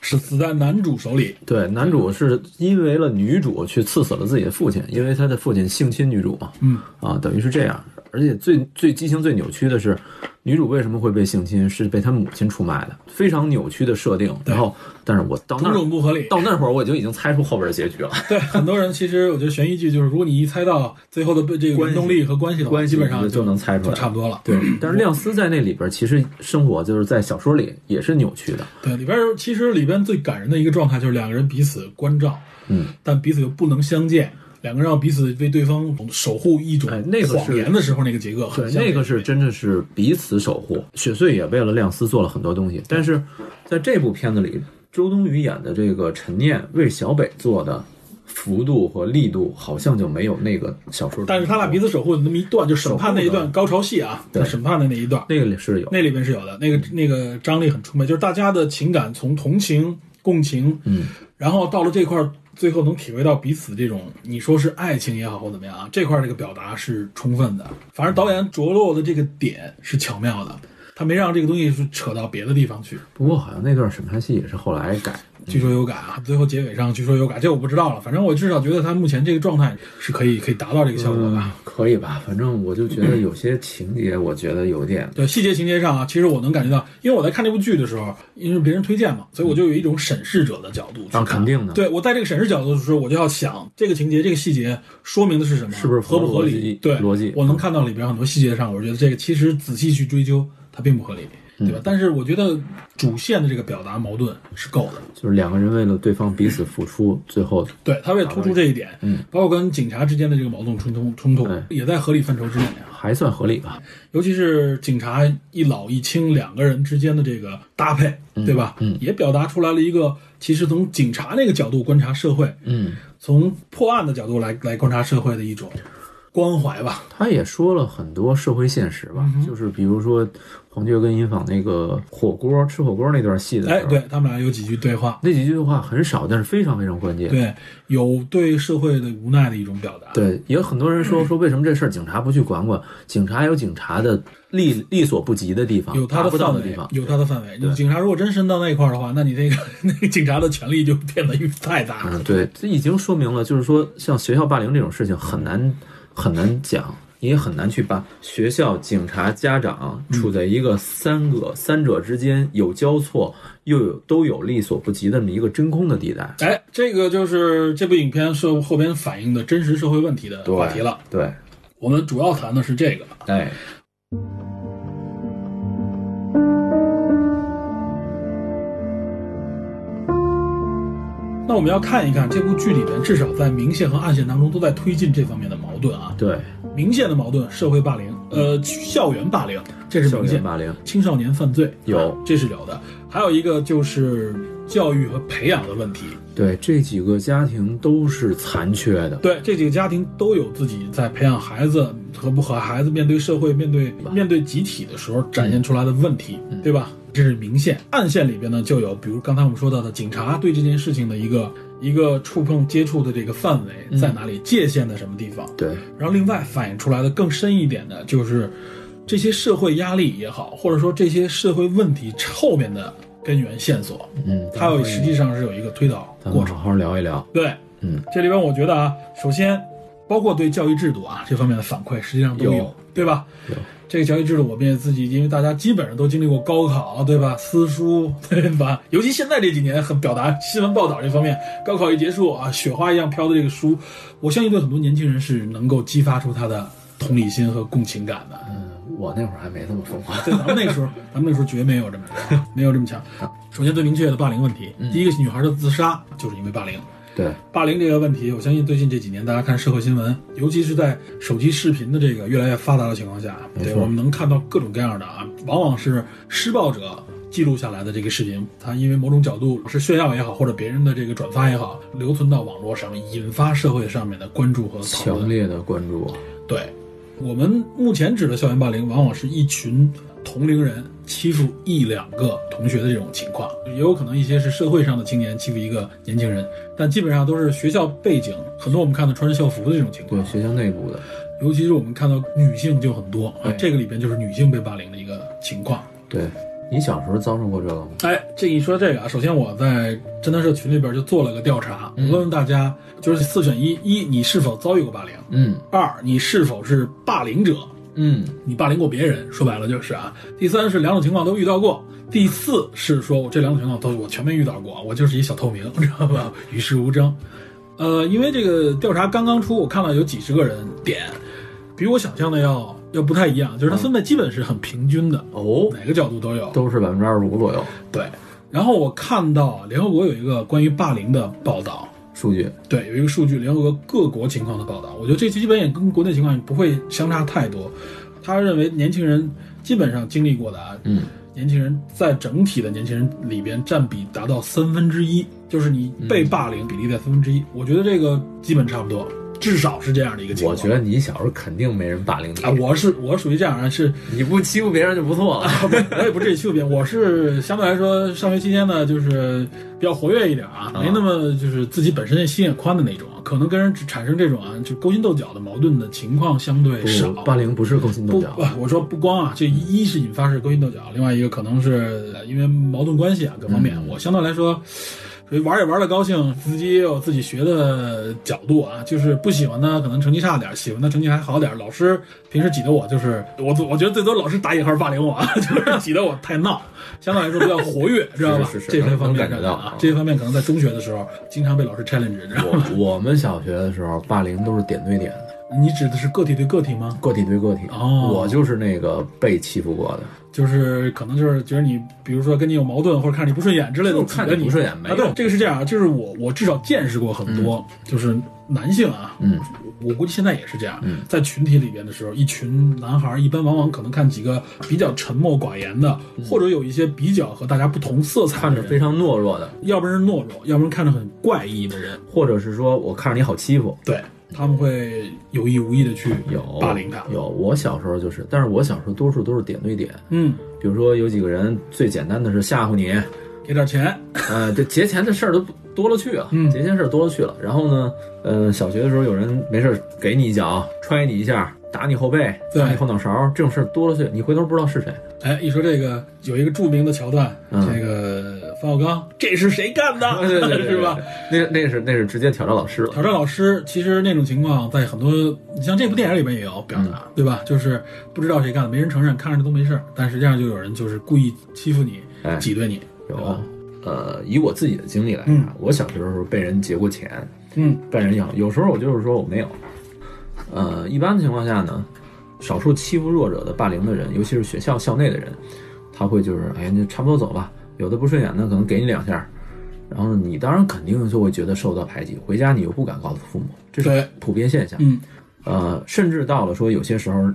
是死在男主手里。对，男主是因为了女主去刺死了自己的父亲，因为他的父亲性侵女主嘛，嗯，啊，等于是这样。而且最最畸形、最扭曲的是，女主为什么会被性侵，是被她母亲出卖的，非常扭曲的设定。然后，但是我到那种不合理。到那会儿，我就已经猜出后边的结局了。对很多人，其实我觉得悬疑剧就是，如果你一猜到最后的这个动力和关系的话，关系基本上就能猜出来就差不多了。对，但是亮司在那里边，其实生活就是在小说里也是扭曲的。对，里边其实里边最感人的一个状态就是两个人彼此关照，嗯，但彼此又不能相见，两个人要彼此为对方守护一种哎那个是谎言的时候，那个杰克很对，那个是。真的是彼此守护。雪穗也为了亮司做了很多东西，但是在这部片子里，周冬雨演的这个陈念为小北做的幅度和力度，好像就没有那个小说。但是他俩彼此守护的那么一段，就审判那一段高潮戏啊，对。审判的那一段，那个里是有，那里边是有的，那个那个张力很充沛，就是大家的情感从同情、共情，嗯，然后到了这块儿，最后能体会到彼此这种，你说是爱情也好或怎么样啊，这块儿这个表达是充分的。反正导演着落的这个点是巧妙的，他没让这个东西是扯到别的地方去。不过好像那段审判戏也是后来改，据说有改啊，最后结尾上据说有改，这我不知道了。反正我至少觉得他目前这个状态是可以可以达到这个效果的。嗯，可以吧？反正我就觉得有些情节，我觉得有点对细节情节上啊，其实我能感觉到，因为我在看这部剧的时候，因为别人推荐嘛，所以我就有一种审视者的角度去看。啊肯定的对我在这个审视角度的时候，我就要想这个情节、这个细节说明的是什么，是不是合不合理？对，逻辑我能看到里边很多细节上，我觉得这个其实仔细去追究，它并不合理，对吧？但是我觉得主线的这个表达矛盾是够的。就是两个人为了对方彼此付出，最后对他为了突出这一点，嗯，包括跟警察之间的这个矛盾冲突冲突，也在合理范畴之内啊。还算合理吧。尤其是警察一老一轻两个人之间的这个搭配，对吧？嗯也表达出来了一个，其实从警察那个角度观察社会，嗯，从破案的角度来来观察社会的一种关怀吧。他也说了很多社会现实吧，嗯就是比如说黄觉跟尹昉那个火锅吃火锅那段戏的时候，哎，对他们俩有几句对话，那几句对话很少，但是非常非常关键。对，有对社会的无奈的一种表达。对，也有很多人说说为什么这事儿警察不去管管？警察有警察的力力所不及的地方，有他的不到范围的地方，。有他的范围。就警察如果真伸到那一块儿的话，那你那个 *laughs* 那个警察的权力就变得太大了。嗯，对，这已经说明了，就是说像学校霸凌这种事情很难很难讲，也很难去把学校、警察、家长处在一个三个、三者之间有交错又有都有力所不及的这么一个真空的地带。哎，这个就是这部影片社后边反映的真实社会问题的话题了。对，我们主要谈的是这个。哎，那我们要看一看这部剧里边，至少在明线和暗线当中都在推进这方面的矛盾啊。对，明线的矛盾，社会霸凌，呃，校园霸凌，这是明线；霸凌青少年犯罪有啊这是有的。还有一个就是教育和培养的问题。对这几个家庭都是残缺的。对，这几个家庭都有自己在培养孩子和不和孩子面对社会、面对面对集体的时候展现出来的问题，对吧？这是明线，暗线里边呢就有，比如刚才我们说到的，警察对这件事情的一个一个触碰、接触的这个范围在哪里，界限在什么地方？对，然后另外反映出来的更深一点的就是这些社会压力也好，或者说这些社会问题后面的根源线索，嗯，它有实际上是有一个推导过程。好好聊一聊。对，嗯，这里边我觉得啊，首先包括对教育制度啊这方面的反馈，实际上都有，有对吧？有。这个教育制度，我们也自己，因为大家基本上都经历过高考，对吧？私书，*laughs* 对吧？尤其现在这几年，很表达新闻报道这方面，高考一结束啊，雪花一样飘的这个书，我相信对很多年轻人是能够激发出他的同理心和共情感的。嗯，我那会儿还没这么疯狂。对，咱们那个时候，咱们那个时候绝没有这么没有这么强。首先最明确的霸凌问题，第一个女孩的自杀就是因为霸凌。对，霸凌这个问题，我相信最近这几年，大家看社会新闻，尤其是在手机视频的这个越来越发达的情况下，对错我们能看到各种各样的啊，往往是施暴者记录下来的这个视频，他因为某种角度是炫耀也好，或者别人的这个转发也好，留存到网络上，引发社会上面的关注和强。烈的关注。对，我们目前指的校园霸凌，往往是一群同龄人欺负一两个同学的这种情况，也有可能一些是社会上的青年欺负一个年轻人，但基本上都是学校背景，很多我们看到穿着校服的这种情况，对学校内部的，尤其是我们看到女性就很多，啊，这个里边就是女性被霸凌的一个情况。对你小时候遭受过这个吗？哎，这一说这个啊，首先我在侦探社群里边就做了个调查，我问问大家，就是四选一：一，你是否遭遇过霸凌？嗯二，你是否是霸凌者？嗯，你霸凌过别人，说白了就是啊。第三是两种情况都遇到过，第四是说我这两种情况都我全没遇到过，我就是一小透明，知道吧？与世无争。呃，因为这个调查刚刚出，我看了有几十个人点，比我想象的要要不太一样，就是它分配基本是很平均的，哦，哪个角度都有。都是百分之二十五左右对。然后我看到啊联合国有一个关于霸凌的报道，数据。对，有一个数据，联合国各国情况的报道，我觉得这基本也跟国内情况不会相差太多。他认为年轻人基本上经历过的啊，嗯，年轻人在整体的年轻人里边占比达到三分之一，就是你被霸凌比例在三分之一。我觉得这个基本差不多。至少是这样的一个情况。我觉得你小时候肯定没人霸凌你啊，我是我属于这样啊，是你不欺负别人就不错了。我也不至于欺负别人，我是相对来说上学期间呢，就是比较活跃一点啊，没那么就是自己本身心也宽的那种，可能跟人产生这种啊就勾心斗角的矛盾的情况相对少。霸凌不是勾心斗角，不，我说不光啊，这一是引发是勾心斗角，另外一个可能是因为矛盾关系啊各方面，我相对来说。所以玩也玩的高兴，自己也有自己学的角度啊。就是不喜欢的，可能成绩差点；喜欢的成绩还好点。老师平时挤得我，就是 *laughs* 我，我觉得最多老师打引号霸凌我，啊，*laughs* 就是挤得我太闹。相对来说比较活跃，知道吧？是是这些方面感觉到啊，这些方面可能在中学的时候经常被老师 challenge，知道吗？我我们小学的时候霸凌都是点对点的。你指的是个体对个体吗？个体对个体。哦，我就是那个被欺负过的。就是可能就是觉得你，比如说跟你有矛盾，或者看你不顺眼之类的，看你不顺眼没？啊，对，这个是这样，就是我我至少见识过很多，就是男性啊，嗯，我估计现在也是这样，在群体里边的时候，一群男孩一般往往可能看几个比较沉默寡言的，或者有一些比较和大家不同色彩，看着非常懦弱的，要不然是懦弱，要不然看着很怪异的人，或者是说我看着你好欺负，对。他们会有意无意的去有霸凌他。有，我小时候就是，但是我小时候多数都是点对点。嗯，比如说有几个人最简单的是吓唬你，给点钱。呃，这劫钱的事儿都多了去了，嗯，劫钱事儿多了去了。然后呢，呃，小学的时候有人没事给你一脚，踹你一下，打你后背，打你后脑勺，这种事儿多了去，你回头不知道是谁。哎，一说这个，有一个著名的桥段，这个。冯小刚，这是谁干的？对对对 *laughs* 是吧？那那是那是直接挑战老师了。挑战老师，其实那种情况在很多，你像这部电影里面也有表达，对吧？就是不知道谁干的，没人承认，看着都没事但实际上就有人就是故意欺负你，挤兑你。有，呃，以我自己的经历来看，我小学的时候被人劫过钱，嗯，被人要。有时候我就是说我没有。呃，一般的情况下呢，少数欺负弱者的霸凌的人，尤其是学校校内的人，他会就是，哎，那差不多走吧。有的不顺眼的，可能给你两下，然后你当然肯定就会觉得受到排挤，回家你又不敢告诉父母，这是普遍现象。嗯，呃，甚至到了说有些时候，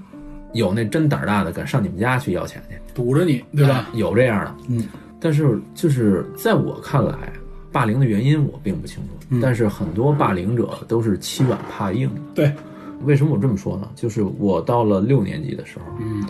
有那真胆大的敢上你们家去要钱去，堵着你，对吧？有这样的。嗯，但是就是在我看来，霸凌的原因我并不清楚，但是很多霸凌者都是欺软怕硬。对，为什么我这么说呢？就是我到了六年级的时候，嗯，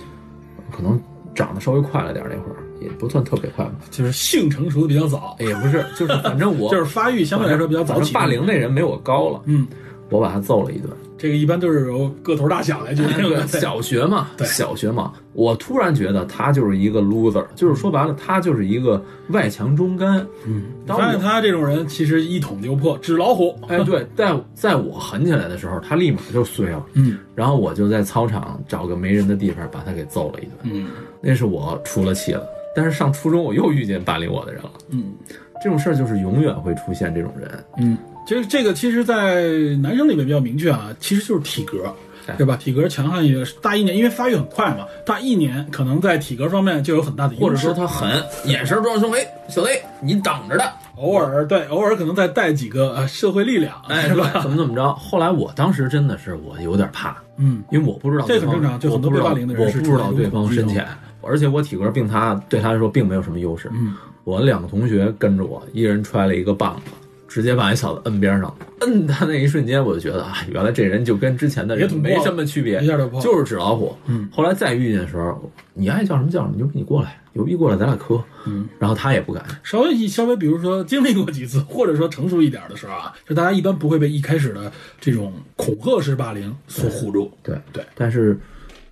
可能长得稍微快了点那会儿。也不算特别快吧，就是性成熟的比较早，也不是，*laughs* 就是反正我就是发育相对来说比较早。霸凌那人没我高了，嗯，我把他揍了一顿。这个一般都是由个头大小来决定的。小学嘛，小学嘛，我突然觉得他就是一个 loser，就是说白了，他就是一个外强中干。嗯，发现他这种人其实一捅就破，纸老虎。哎，对，*laughs* 在在我狠起来的时候，他立马就碎了。嗯，然后我就在操场找个没人的地方把他给揍了一顿。嗯，那是我出了气了。但是上初中我又遇见霸凌我的人了，嗯，这种事儿就是永远会出现这种人，嗯，其实这个其实，在男生里面比较明确啊，其实就是体格，对吧？体格强悍一点，大一年因为发育很快嘛，大一年可能在体格方面就有很大的或者说他狠，眼神装凶，哎，小雷，你等着的，偶尔对，偶尔可能再带几个呃社会力量，哎，是吧？怎么怎么着？后来我当时真的是我有点怕，嗯，因为我不知道这很正常，就很多被霸凌的人是不知道对方深浅。而且我体格并他对他来说并没有什么优势。嗯，我两个同学跟着我，一人揣了一个棒子，直接把一小子摁边上，摁他那一瞬间，我就觉得啊，原来这人就跟之前的人没什么区别，一下就是纸老虎。嗯，后来再遇见的时候，你爱叫什么叫什么，牛逼你过来，牛逼过来，咱俩磕。嗯，然后他也不敢，稍微稍微，比如说经历过几次，或者说成熟一点的时候啊，就大家一般不会被一开始的这种恐吓式霸凌所唬住。对对，但是。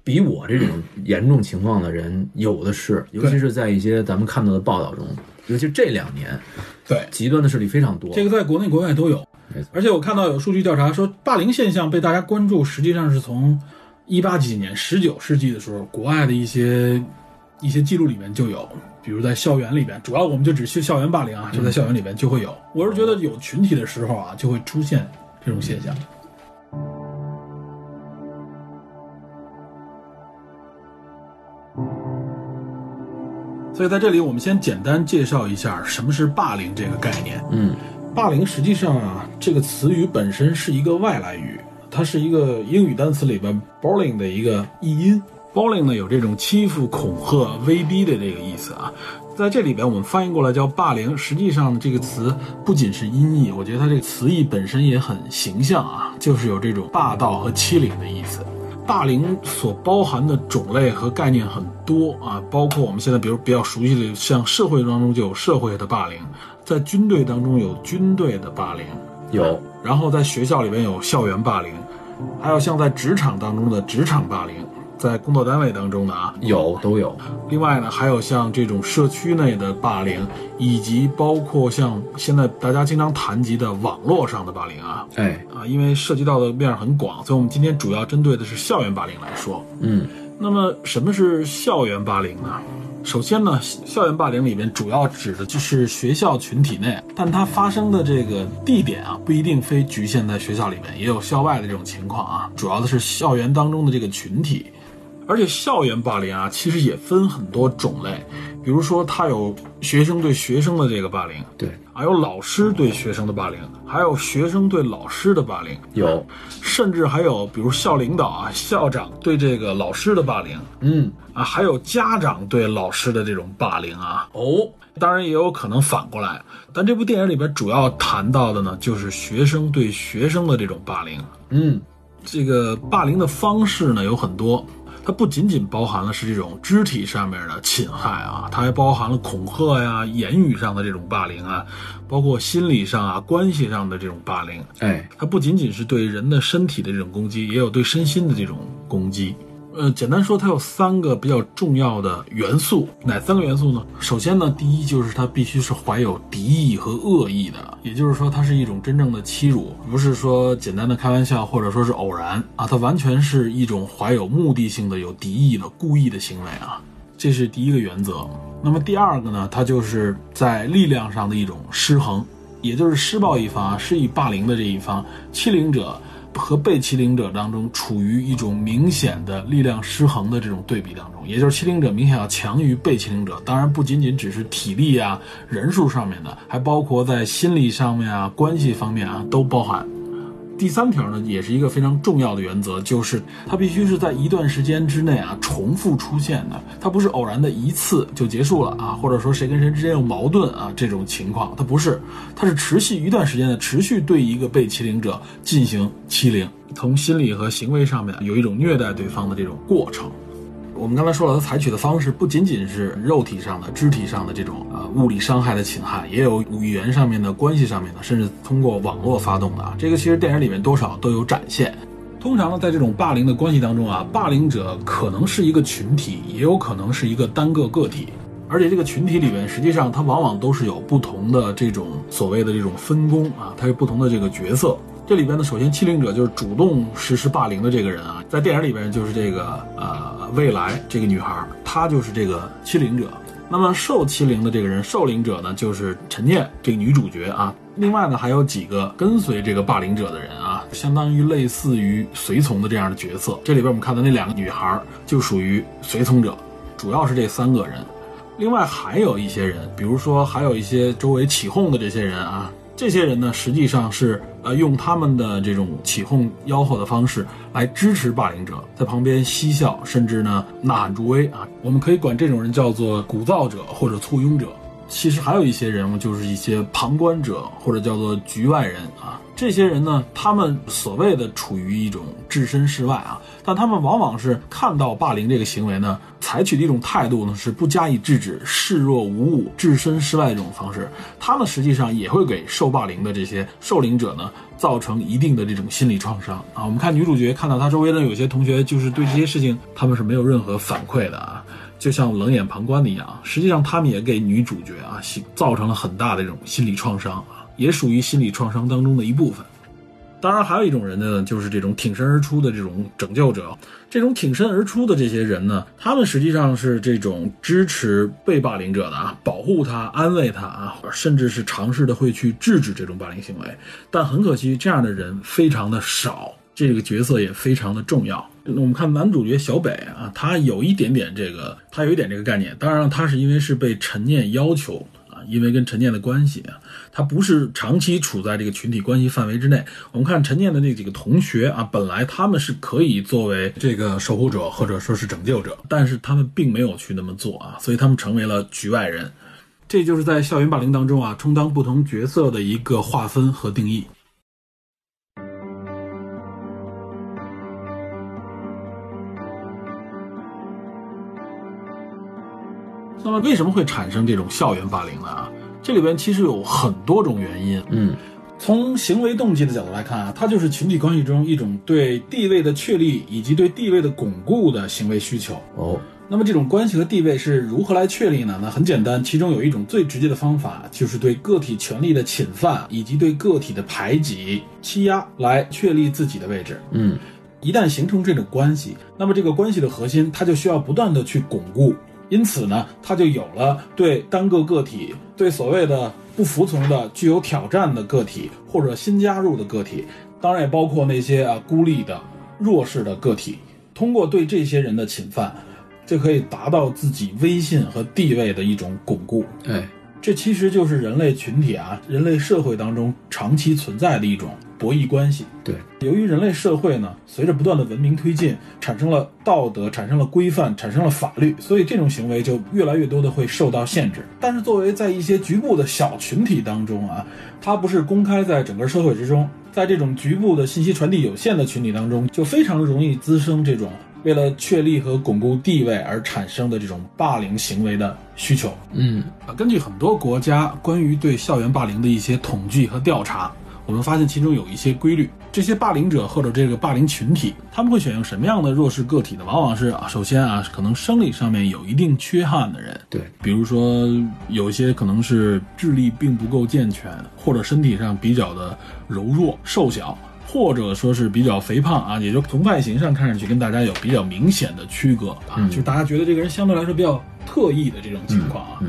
比我这种严重情况的人有的是，尤其是在一些咱们看到的报道中，尤其这两年，对极端的势力非常多。这个在国内国外都有，而且我看到有数据调查说，霸凌现象被大家关注，实际上是从一八几年、十九世纪的时候，国外的一些一些记录里面就有，比如在校园里边，主要我们就只去校园霸凌啊，就在校园里边就会有。我是觉得有群体的时候啊，就会出现这种现象。所以在这里，我们先简单介绍一下什么是霸凌这个概念。嗯，霸凌实际上啊，这个词语本身是一个外来语，它是一个英语单词里边 bullying 的一个译音。bullying 呢有这种欺负、恐吓、威逼的这个意思啊。在这里边，我们翻译过来叫霸凌。实际上，这个词不仅是音译，我觉得它这个词义本身也很形象啊，就是有这种霸道和欺凌的意思。霸凌所包含的种类和概念很多啊，包括我们现在比如比较熟悉的，像社会当中就有社会的霸凌，在军队当中有军队的霸凌，有，然后在学校里边有校园霸凌，还有像在职场当中的职场霸凌。在工作单位当中的啊，有都有。另外呢，还有像这种社区内的霸凌，以及包括像现在大家经常谈及的网络上的霸凌啊。哎啊，因为涉及到的面很广，所以我们今天主要针对的是校园霸凌来说。嗯，那么什么是校园霸凌呢？首先呢，校园霸凌里面主要指的就是学校群体内，但它发生的这个地点啊，不一定非局限在学校里面，也有校外的这种情况啊。主要的是校园当中的这个群体。而且校园霸凌啊，其实也分很多种类，比如说他有学生对学生的这个霸凌，对，还有老师对学生的霸凌，还有学生对老师的霸凌，有，甚至还有比如校领导啊、校长对这个老师的霸凌，嗯啊，还有家长对老师的这种霸凌啊。哦，当然也有可能反过来，但这部电影里边主要谈到的呢，就是学生对学生的这种霸凌。嗯，这个霸凌的方式呢有很多。它不仅仅包含了是这种肢体上面的侵害啊，它还包含了恐吓呀、言语上的这种霸凌啊，包括心理上啊、关系上的这种霸凌。哎，它不仅仅是对人的身体的这种攻击，也有对身心的这种攻击。呃，简单说，它有三个比较重要的元素，哪三个元素呢？首先呢，第一就是它必须是怀有敌意和恶意的，也就是说，它是一种真正的欺辱，不是说简单的开玩笑或者说是偶然啊，它完全是一种怀有目的性的、有敌意的、故意的行为啊，这是第一个原则。那么第二个呢，它就是在力量上的一种失衡，也就是施暴一方施以霸凌的这一方，欺凌者。和被欺凌者当中处于一种明显的力量失衡的这种对比当中，也就是欺凌者明显要强于被欺凌者。当然，不仅仅只是体力啊、人数上面的，还包括在心理上面啊、关系方面啊都包含。第三条呢，也是一个非常重要的原则，就是它必须是在一段时间之内啊重复出现的，它不是偶然的一次就结束了啊，或者说谁跟谁之间有矛盾啊这种情况，它不是，它是持续一段时间的持续对一个被欺凌者进行欺凌，从心理和行为上面有一种虐待对方的这种过程。我们刚才说了，他采取的方式不仅仅是肉体上的、肢体上的这种呃物理伤害的侵害，也有语言上面的、关系上面的，甚至通过网络发动的啊。这个其实电影里面多少都有展现。通常呢，在这种霸凌的关系当中啊，霸凌者可能是一个群体，也有可能是一个单个个体，而且这个群体里面，实际上它往往都是有不同的这种所谓的这种分工啊，它有不同的这个角色。这里边呢，首先欺凌者就是主动实施霸凌的这个人啊，在电影里边就是这个呃未来这个女孩，她就是这个欺凌者。那么受欺凌的这个人，受凌者呢，就是陈念这个女主角啊。另外呢，还有几个跟随这个霸凌者的人啊，相当于类似于随从的这样的角色。这里边我们看到那两个女孩就属于随从者，主要是这三个人。另外还有一些人，比如说还有一些周围起哄的这些人啊。这些人呢，实际上是呃用他们的这种起哄吆喝的方式来支持霸凌者，在旁边嬉笑，甚至呢呐喊助威啊。我们可以管这种人叫做鼓噪者或者簇拥者。其实还有一些人物，就是一些旁观者或者叫做局外人啊。这些人呢，他们所谓的处于一种置身事外啊，但他们往往是看到霸凌这个行为呢，采取的一种态度呢是不加以制止，视若无物，置身事外这种方式。他们实际上也会给受霸凌的这些受凌者呢造成一定的这种心理创伤啊。我们看女主角看到她周围的有些同学就是对这些事情他们是没有任何反馈的啊，就像冷眼旁观的一样。实际上他们也给女主角啊造成了很大的这种心理创伤啊。也属于心理创伤当中的一部分。当然，还有一种人呢，就是这种挺身而出的这种拯救者。这种挺身而出的这些人呢，他们实际上是这种支持被霸凌者的啊，保护他、安慰他啊，甚至是尝试的会去制止这种霸凌行为。但很可惜，这样的人非常的少，这个角色也非常的重要。我们看男主角小北啊，他有一点点这个，他有一点这个概念。当然，他是因为是被陈念要求啊。因为跟陈念的关系啊，他不是长期处在这个群体关系范围之内。我们看陈念的那几个同学啊，本来他们是可以作为这个守护者或者说是拯救者，但是他们并没有去那么做啊，所以他们成为了局外人。这就是在校园霸凌当中啊，充当不同角色的一个划分和定义。那么为什么会产生这种校园霸凌呢？啊，这里边其实有很多种原因。嗯，从行为动机的角度来看啊，它就是群体关系中一种对地位的确立以及对地位的巩固的行为需求。哦，那么这种关系和地位是如何来确立呢？那很简单，其中有一种最直接的方法，就是对个体权利的侵犯以及对个体的排挤、欺压来确立自己的位置。嗯，一旦形成这种关系，那么这个关系的核心，它就需要不断的去巩固。因此呢，他就有了对单个个体、对所谓的不服从的、具有挑战的个体或者新加入的个体，当然也包括那些啊孤立的、弱势的个体，通过对这些人的侵犯，就可以达到自己威信和地位的一种巩固。哎，这其实就是人类群体啊、人类社会当中长期存在的一种博弈关系。对，由于人类社会呢，随着不断的文明推进，产生了道德，产生了规范，产生了法律，所以这种行为就越来越多的会受到限制。但是作为在一些局部的小群体当中啊，它不是公开在整个社会之中，在这种局部的信息传递有限的群体当中，就非常容易滋生这种为了确立和巩固地位而产生的这种霸凌行为的需求。嗯，啊，根据很多国家关于对校园霸凌的一些统计和调查，我们发现其中有一些规律。这些霸凌者或者这个霸凌群体，他们会选用什么样的弱势个体呢？往往是啊，首先啊，可能生理上面有一定缺憾的人，对，比如说有一些可能是智力并不够健全，或者身体上比较的柔弱、瘦小。或者说是比较肥胖啊，也就从外形上看上去跟大家有比较明显的区隔啊，就是大家觉得这个人相对来说比较特异的这种情况啊。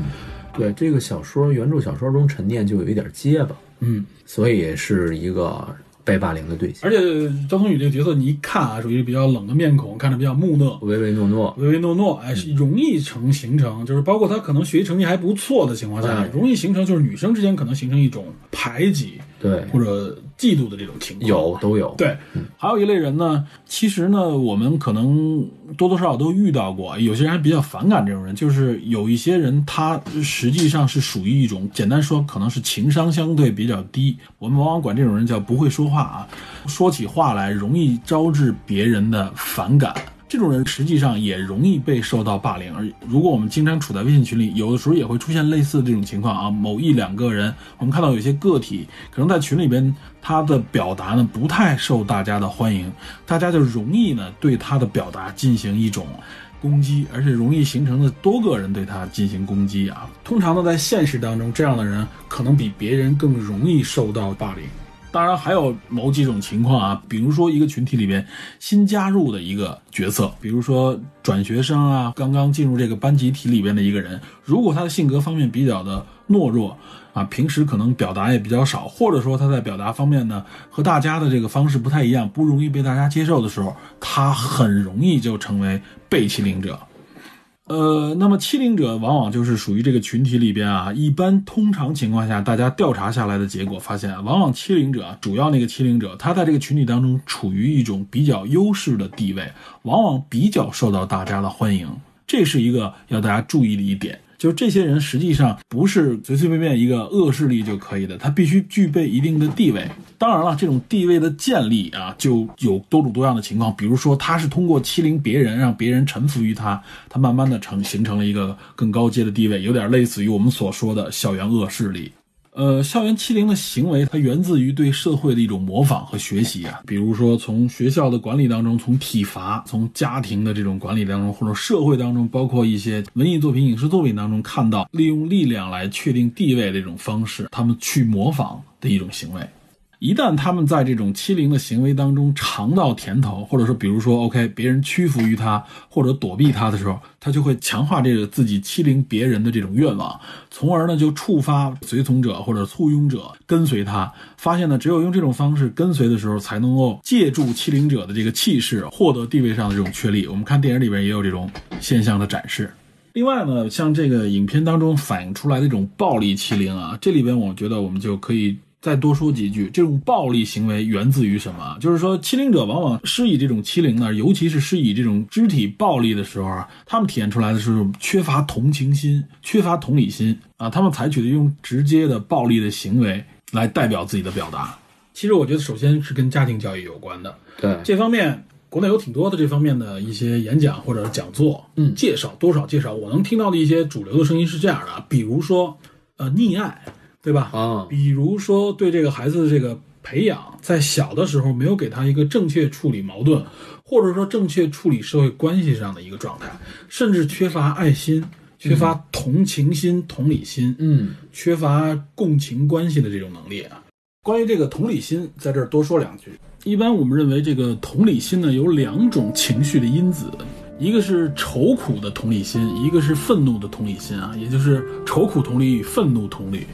对，这个小说原著小说中陈念就有一点结巴，嗯，所以也是一个被霸凌的对象，而且焦冬雨这个角色你一看啊，属于比较冷的面孔，看着比较木讷、唯唯诺诺。唯唯诺诺，哎，是容易成形成，就是包括他可能学习成绩还不错的情况下，哎容易形成就是女生之间可能形成一种排挤对，或者嫉妒的这种情况。有都有。对，还有一类人呢，其实呢，我们可能多多少少都遇到过，有些人还比较反感这种人，就是有一些人他实际上是属于一种，简单说可能是情商相对比较低，我们往往管这种人叫不会说话啊，说起话来容易招致别人的反感。这种人实际上也容易被受到霸凌，而如果我们经常处在微信群里，有的时候也会出现类似这种情况啊。某一两个人，我们看到有些个体可能在群里边，他的表达呢不太受大家的欢迎，大家就容易呢对他的表达进行一种攻击，而且容易形成了多个人对他进行攻击啊。通常呢，在现实当中，这样的人可能比别人更容易受到霸凌。当然还有某几种情况啊，比如说一个群体里边新加入的一个角色，比如说转学生啊，刚刚进入这个班集体里边的一个人，如果他的性格方面比较的懦弱啊，平时可能表达也比较少，或者说他在表达方面呢和大家的这个方式不太一样，不容易被大家接受的时候，他很容易就成为被欺凌者。呃，那么欺凌者往往就是属于这个群体里边啊，一般通常情况下，大家调查下来的结果发现啊，往往欺凌者主要那个欺凌者，他在这个群体当中处于一种比较优势的地位，往往比较受到大家的欢迎，这是一个要大家注意的一点。就这些人实际上不是随随便便一个恶势力就可以的，他必须具备一定的地位。当然了，这种地位的建立啊，就有多种多样的情况。比如说，他是通过欺凌别人，让别人臣服于他，他慢慢的成形成了一个更高阶的地位，有点类似于我们所说的校园恶势力。呃，校园欺凌的行为，它源自于对社会的一种模仿和学习啊。比如说，从学校的管理当中，从体罚，从家庭的这种管理当中，或者社会当中，包括一些文艺作品、影视作品当中看到利用力量来确定地位的一种方式，他们去模仿的一种行为。一旦他们在这种欺凌的行为当中尝到甜头，或者说，比如说，OK，别人屈服于他或者躲避他的时候，他就会强化这个自己欺凌别人的这种愿望，从而呢就触发随从者或者簇拥者跟随他。发现呢，只有用这种方式跟随的时候，才能够借助欺凌者的这个气势，获得地位上的这种确立。我们看电影里边也有这种现象的展示。另外呢，像这个影片当中反映出来的这种暴力欺凌啊，这里边我觉得我们就可以再多说几句。这种暴力行为源自于什么？就是说，欺凌者往往施以这种欺凌呢，尤其是施以这种肢体暴力的时候啊，他们体现出来的是缺乏同情心、缺乏同理心啊，他们采取的用直接的暴力的行为来代表自己的表达。其实我觉得，首先是跟家庭教育有关的。对，这方面，国内有挺多的这方面的一些演讲或者讲座，嗯介绍多少介绍。我能听到的一些主流的声音是这样的啊，比如说，呃，溺爱，对吧？啊，比如说对这个孩子的这个培养，在小的时候没有给他一个正确处理矛盾，或者说正确处理社会关系上的一个状态，甚至缺乏爱心、缺乏同情心、同理心，嗯缺乏共情关系的这种能力啊。关于这个同理心，在这儿多说两句。一般我们认为这个同理心呢有两种情绪的因子，一个是愁苦的同理心，一个是愤怒的同理心啊，也就是愁苦同理与愤怒同理。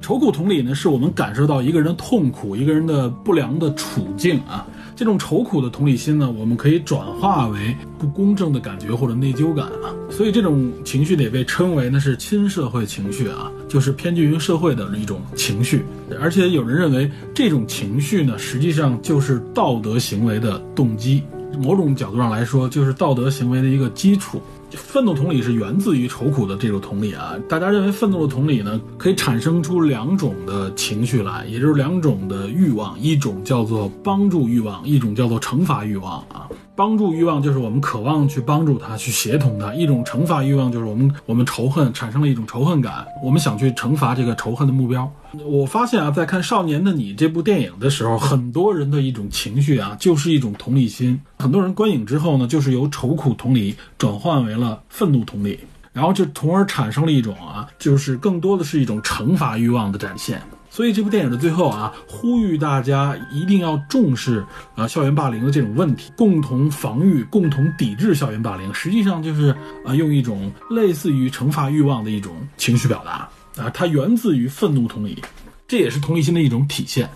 愁苦同理呢，是我们感受到一个人的痛苦、一个人的不良的处境啊。这种愁苦的同理心呢，我们可以转化为不公正的感觉或者内疚感啊。所以这种情绪呢，也被称为呢是亲社会情绪啊，就是偏近于社会的一种情绪。而且有人认为，这种情绪呢，实际上就是道德行为的动机。某种角度上来说，就是道德行为的一个基础。愤怒同理是源自于愁苦的这种同理啊。大家认为愤怒的同理呢，可以产生出两种的情绪来，也就是两种的欲望，一种叫做帮助欲望，一种叫做惩罚欲望啊。帮助欲望就是我们渴望去帮助他，去协同他；一种惩罚欲望就是我们我们仇恨产生了一种仇恨感，我们想去惩罚这个仇恨的目标。我发现啊，在看《少年的你》这部电影的时候，很多人的一种情绪啊，就是一种同理心。很多人观影之后呢，就是由愁苦同理转换为了愤怒同理，然后就从而产生了一种啊，就是更多的是一种惩罚欲望的展现。所以这部电影的最后啊，呼吁大家一定要重视啊校园霸凌的这种问题，共同防御、共同抵制校园霸凌。实际上就是啊，用一种类似于惩罚欲望的一种情绪表达啊，它源自于愤怒同理，这也是同理心的一种体现。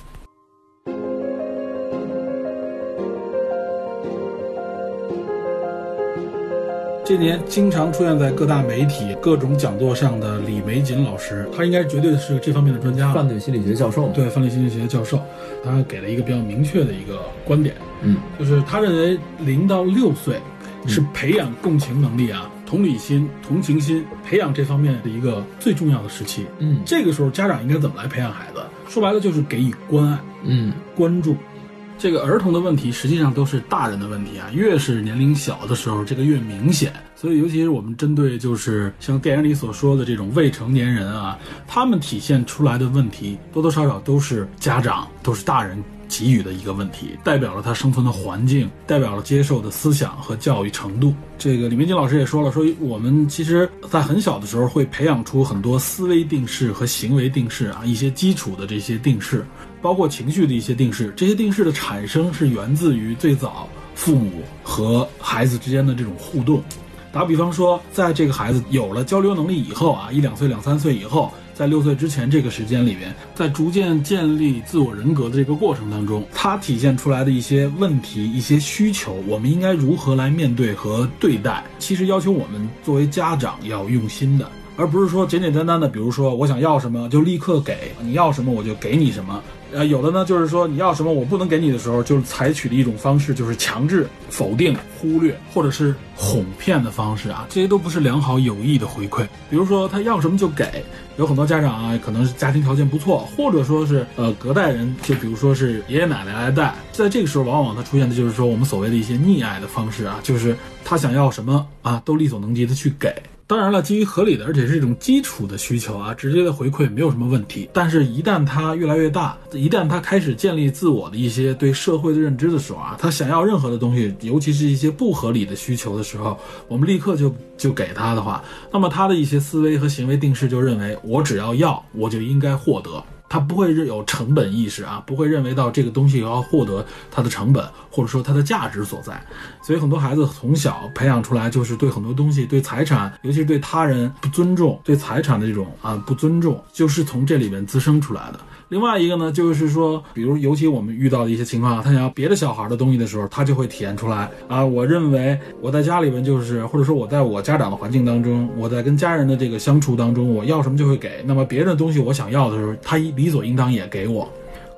这年经常出现在各大媒体、各种讲座上的李玫瑾老师，他应该绝对是这方面的专家了。犯罪心理学教授，对犯罪心理学教授，他给了一个比较明确的一个观点，嗯，就是他认为零到六岁是培养共情能力啊、同理心、同情心培养这方面的一个最重要的时期。嗯这个时候家长应该怎么来培养孩子？说白了就是给予关爱、嗯关注。这个儿童的问题实际上都是大人的问题啊，越是年龄小的时候，这个越明显。所以，尤其是我们针对就是像电影里所说的这种未成年人啊，他们体现出来的问题，多多少少都是家长、都是大人给予的一个问题，代表了他生存的环境，代表了接受的思想和教育程度。这个李明金老师也说了，说我们其实在很小的时候会培养出很多思维定式和行为定式啊，一些基础的这些定式。包括情绪的一些定式，这些定式的产生是源自于最早父母和孩子之间的这种互动。打比方说，在这个孩子有了交流能力以后啊，一两岁、两三岁以后，在六岁之前这个时间里面，在逐渐建立自我人格的这个过程当中，他体现出来的一些问题、一些需求，我们应该如何来面对和对待？其实要求我们作为家长要用心的。而不是说简简单单的，比如说我想要什么就立刻给，你要什么我就给你什么。呃，有的呢就是说你要什么我不能给你的时候，就是采取的一种方式，就是强制、否定、忽略，或者是哄骗的方式啊，这些都不是良好有益的回馈。比如说他要什么就给，有很多家长啊，可能是家庭条件不错，或者说是呃隔代人，就比如说是爷爷奶奶来带，在这个时候往往他出现的就是说我们所谓的一些溺爱的方式啊，就是他想要什么啊都力所能及的去给。当然了，基于合理的，而且是一种基础的需求啊，直接的回馈没有什么问题。但是，一旦他越来越大，一旦他开始建立自我的一些对社会的认知的时候啊，他想要任何的东西，尤其是一些不合理的需求的时候，我们立刻就就给他的话，那么他的一些思维和行为定式就认为，我只要要，我就应该获得。他不会有成本意识啊，不会认为到这个东西要获得它的成本或者说它的价值所在，所以很多孩子从小培养出来就是对很多东西、对财产，尤其是对他人不尊重、对财产的这种啊不尊重，就是从这里面滋生出来的。另外一个呢，就是说，比如尤其我们遇到的一些情况，他想要别的小孩的东西的时候，他就会体验出来啊。我认为我在家里边就是，或者说我在我家长的环境当中，我在跟家人的这个相处当中，我要什么就会给。那么别人的东西我想要的时候，他理所应当也给我。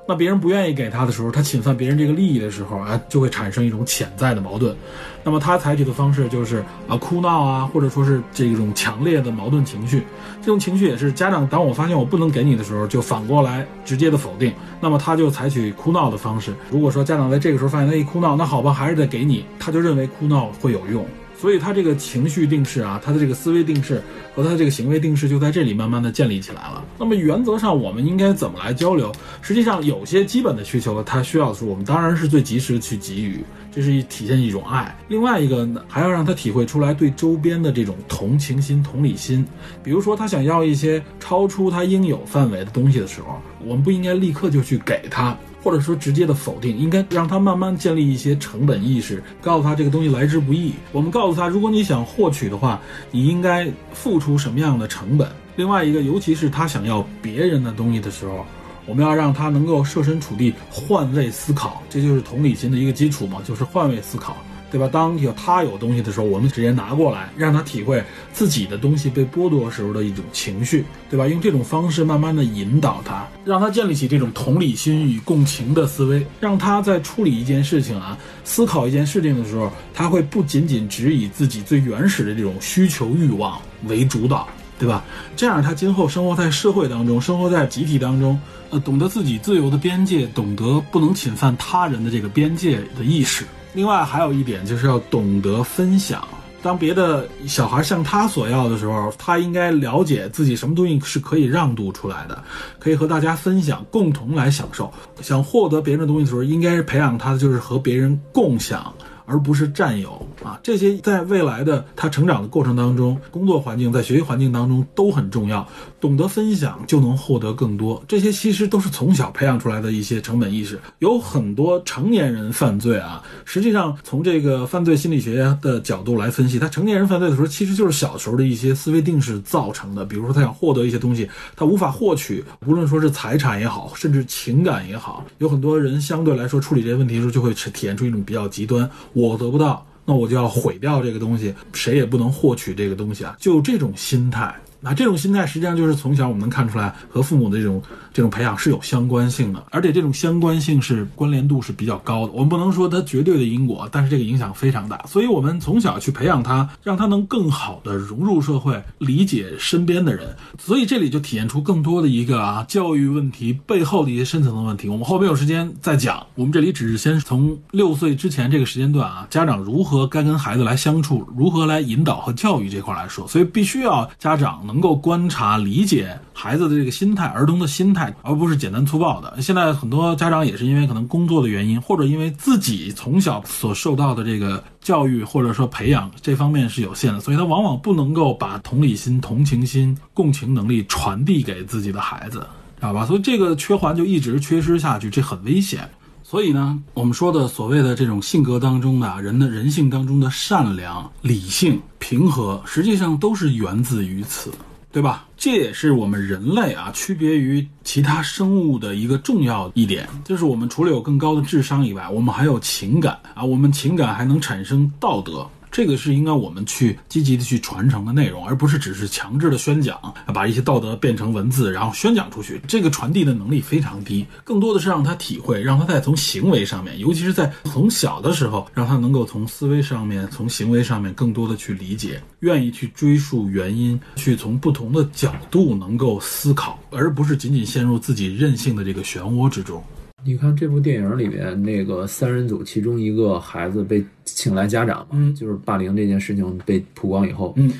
那别人不愿意给他的时候，他侵犯别人这个利益的时候啊，就会产生一种潜在的矛盾。那么他采取的方式就是啊哭闹啊，或者说是这种强烈的矛盾情绪。这种情绪也是家长当我发现我不能给你的时候，就反过来直接的否定。那么他就采取哭闹的方式。如果说家长在这个时候发现他一哭闹，那好吧，还是得给你，他就认为哭闹会有用。所以他这个情绪定势啊，他的这个思维定势和他这个行为定势就在这里慢慢的建立起来了。那么原则上我们应该怎么来交流？实际上有些基本的需求，他需要的时候我们当然是最及时的去给予，这是一体现一种爱。另外一个呢，还要让他体会出来对周边的这种同情心、同理心。比如说他想要一些超出他应有范围的东西的时候，我们不应该立刻就去给他。或者说直接的否定，应该让他慢慢建立一些成本意识，告诉他这个东西来之不易。我们告诉他，如果你想获取的话，你应该付出什么样的成本。另外一个，尤其是他想要别人的东西的时候，我们要让他能够设身处地换位思考，这就是同理心的一个基础嘛，就是换位思考。对吧？当有他有东西的时候，我们直接拿过来，让他体会自己的东西被剥夺时候的一种情绪，对吧？用这种方式慢慢的引导他，让他建立起这种同理心与共情的思维，让他在处理一件事情啊、思考一件事情的时候，他会不仅仅只以自己最原始的这种需求欲望为主导，对吧？这样他今后生活在社会当中，生活在集体当中，呃，懂得自己自由的边界，懂得不能侵犯他人的这个边界的意识。另外还有一点就是要懂得分享。当别的小孩向他索要的时候，他应该了解自己什么东西是可以让渡出来的，可以和大家分享，共同来享受。想获得别人的东西的时候，应该是培养他的就是和别人共享。而不是占有啊，这些在未来的他成长的过程当中，工作环境在学习环境当中都很重要。懂得分享就能获得更多，这些其实都是从小培养出来的一些成本意识。有很多成年人犯罪啊，实际上从这个犯罪心理学的角度来分析，他成年人犯罪的时候，其实就是小时候的一些思维定势造成的。比如说他想获得一些东西，他无法获取，无论说是财产也好，甚至情感也好，有很多人相对来说处理这些问题的时候，就会体现出一种比较极端。我得不到，那我就要毁掉这个东西，谁也不能获取这个东西啊！就这种心态，那这种心态实际上就是从小我们能看出来和父母的这种这种培养是有相关性的，而且这种相关性是关联度是比较高的。我们不能说它绝对的因果，但是这个影响非常大。所以我们从小去培养他，让他能更好的融入社会，理解身边的人。所以这里就体现出更多的一个啊教育问题背后的一些深层的问题。我们后面有时间再讲。我们这里只是先从六岁之前这个时间段啊，家长如何该跟孩子来相处，如何来引导和教育这块来说。所以必须要家长能够观察、理解孩子的这个心态，儿童的心态，而不是简单粗暴的。现在很多家长也是因为可能工作的原因，或者因为自己从小所受到的这个教育或者说培养这方面是有限的，所以他往往不能够把同理心、同情心、共情能力传递给自己的孩子，知道吧？所以这个缺环就一直缺失下去，这很危险。所以呢，我们说的所谓的这种性格当中的人的人性当中的善良、理性、平和，实际上都是源自于此，对吧？这也是我们人类啊区别于其他生物的一个重要一点，就是我们除了有更高的智商以外，我们还有情感啊，我们情感还能产生道德。这个是应该我们去积极的去传承的内容，而不是只是强制的宣讲，把一些道德变成文字，然后宣讲出去。这个传递的能力非常低，更多的是让他体会，让他在从行为上面，尤其是在从小的时候，让他能够从思维上面、从行为上面更多的去理解，愿意去追溯原因，去从不同的角度能够思考，而不是仅仅陷入自己任性的这个漩涡之中。你看这部电影里面那个三人组，其中一个孩子被请来家长嘛，嗯。就是霸凌这件事情被曝光以后，嗯。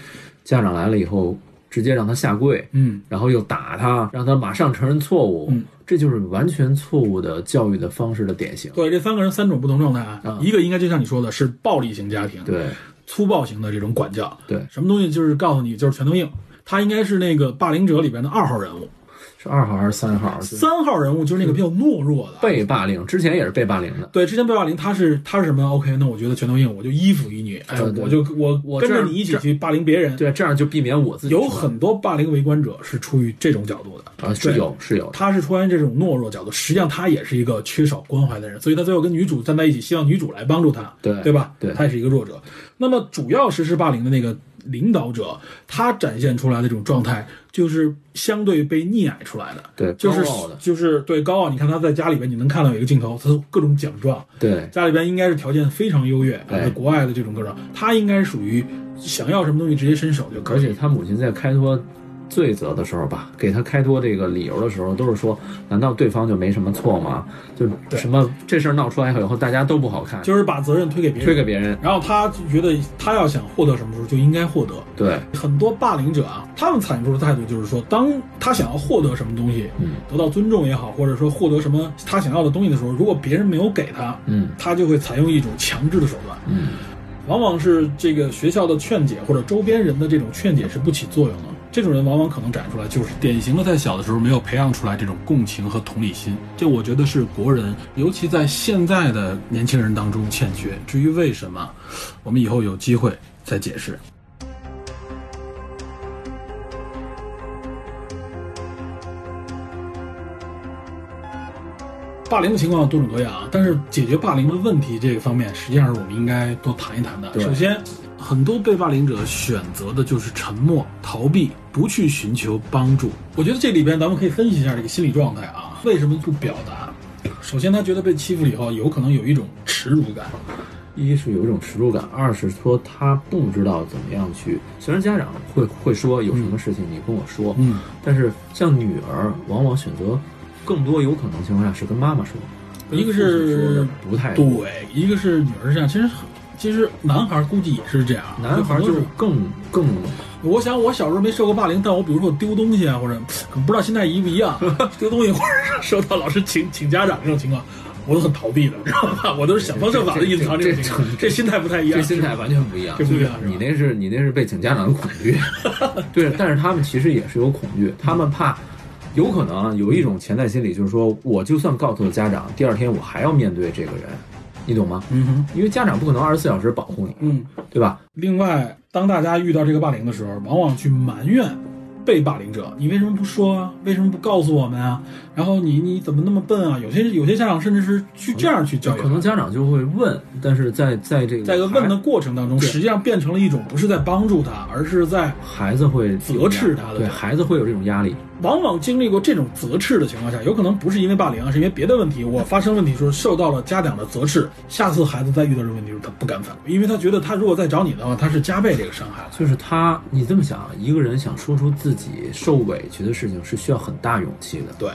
家长来了以后，直接让他下跪，嗯。然后又打他，让他马上承认错误，嗯。这就是完全错误的教育的方式的典型。对，这三个人三种不同状态啊，啊一个应该就像你说的是暴力型家庭，对粗暴型的这种管教，对，什么东西就是告诉你就是拳头硬，他应该是那个霸凌者里边的二号人物，是二号还是三号？就是三号人物就是那个比较懦弱的，被霸凌，之前也是被霸凌的。对，之前被霸凌，他是他是什么？OK，那我觉得拳头硬，我就依附于你，哎，我就我我跟着你一起去霸凌别人。对，这样就避免我自己有很多霸凌围观者是出于这种角度的，啊是有是有，他是出于这种懦弱角度，实际上他也是一个缺少关怀的人，所以他最后跟女主站在一起，希望女主来帮助他，对对吧？对他也是一个弱者。那么主要实施霸凌的那个领导者，他展现出来的这种状态，就是相对被溺爱出来的。对，就是就是对高傲，你看他在家里边，你能看到有一个镜头，他各种奖状，对家里边应该是条件非常优越，对在国外的这种各种，他应该是属于想要什么东西直接伸手就可以。而且他母亲在开脱罪责的时候吧，给他开脱这个理由的时候，都是说，难道对方就没什么错吗？就什么这事儿闹出来以后，大家都不好看，就是把责任推给别人，推给别人。然后他就觉得他要想获得什么时候就应该获得。对，很多霸凌者啊，他们采用出的态度就是说，当他想要获得什么东西，嗯得到尊重也好，或者说获得什么他想要的东西的时候，如果别人没有给他，嗯他就会采用一种强制的手段。嗯，往往是这个学校的劝解或者周边人的这种劝解是不起作用的。这种人往往可能展出来就是典型的在小的时候没有培养出来这种共情和同理心，这我觉得是国人，尤其在现在的年轻人当中欠缺。至于为什么，我们以后有机会再解释。霸凌的情况多种多样啊，但是解决霸凌的问题这个方面，实际上是我们应该多谈一谈的。首先，很多被霸凌者选择的就是沉默、逃避，不去寻求帮助。我觉得这里边咱们可以分析一下这个心理状态啊，为什么不表达？首先，他觉得被欺负了以后，有可能有一种耻辱感。一是有一种耻辱感，二是说他不知道怎么样去。虽然家长会会说有什么事情你跟我说，嗯，但是像女儿往往选择更多有可能情况下是跟妈妈说，一个是不太对，一个是女儿是这样，其实其实男孩估计也是这样，男孩就是更更我想我小时候没受过霸凌，但我比如说我丢东西啊，或者不知道现在一不一样，*laughs* 丢东西或者是收到老师请请家长这种情况，我都很逃避的，知道吧？*laughs* 我都是想方设法的隐藏这种情况，这心态不太一样，这心态完全不一样，这不一样你那是你那是被请家长的恐惧，*laughs* 对，但是他们其实也是有恐惧，他们怕。有可能啊有一种潜在心理，就是说，我就算告诉了家长，第二天我还要面对这个人，你懂吗？嗯哼，因为家长不可能二十四小时保护你，嗯。对吧？另外，当大家遇到这个霸凌的时候，往往去埋怨被霸凌者，你为什么不说啊？为什么不告诉我们啊？然后你你怎么那么笨啊？有些有些家长甚至是去这样去教育可能家家长就会问，但是在在这个在一个问的过程当中，实际上变成了一种不是在帮助他，而是在孩子会责斥他的对孩子会有这种压力，往往经历过这种责斥的情况下，有可能不是因为霸凌啊，是因为别的问题。我发生问题时候受到了家长的责斥，下次孩子再遇到这个问题时候，他不敢反驳，因为他觉得他如果再找你的话，他是加倍这个伤害。就是他，你这么想，一个人想说出自己受委屈的事情是需要很大勇气的。对，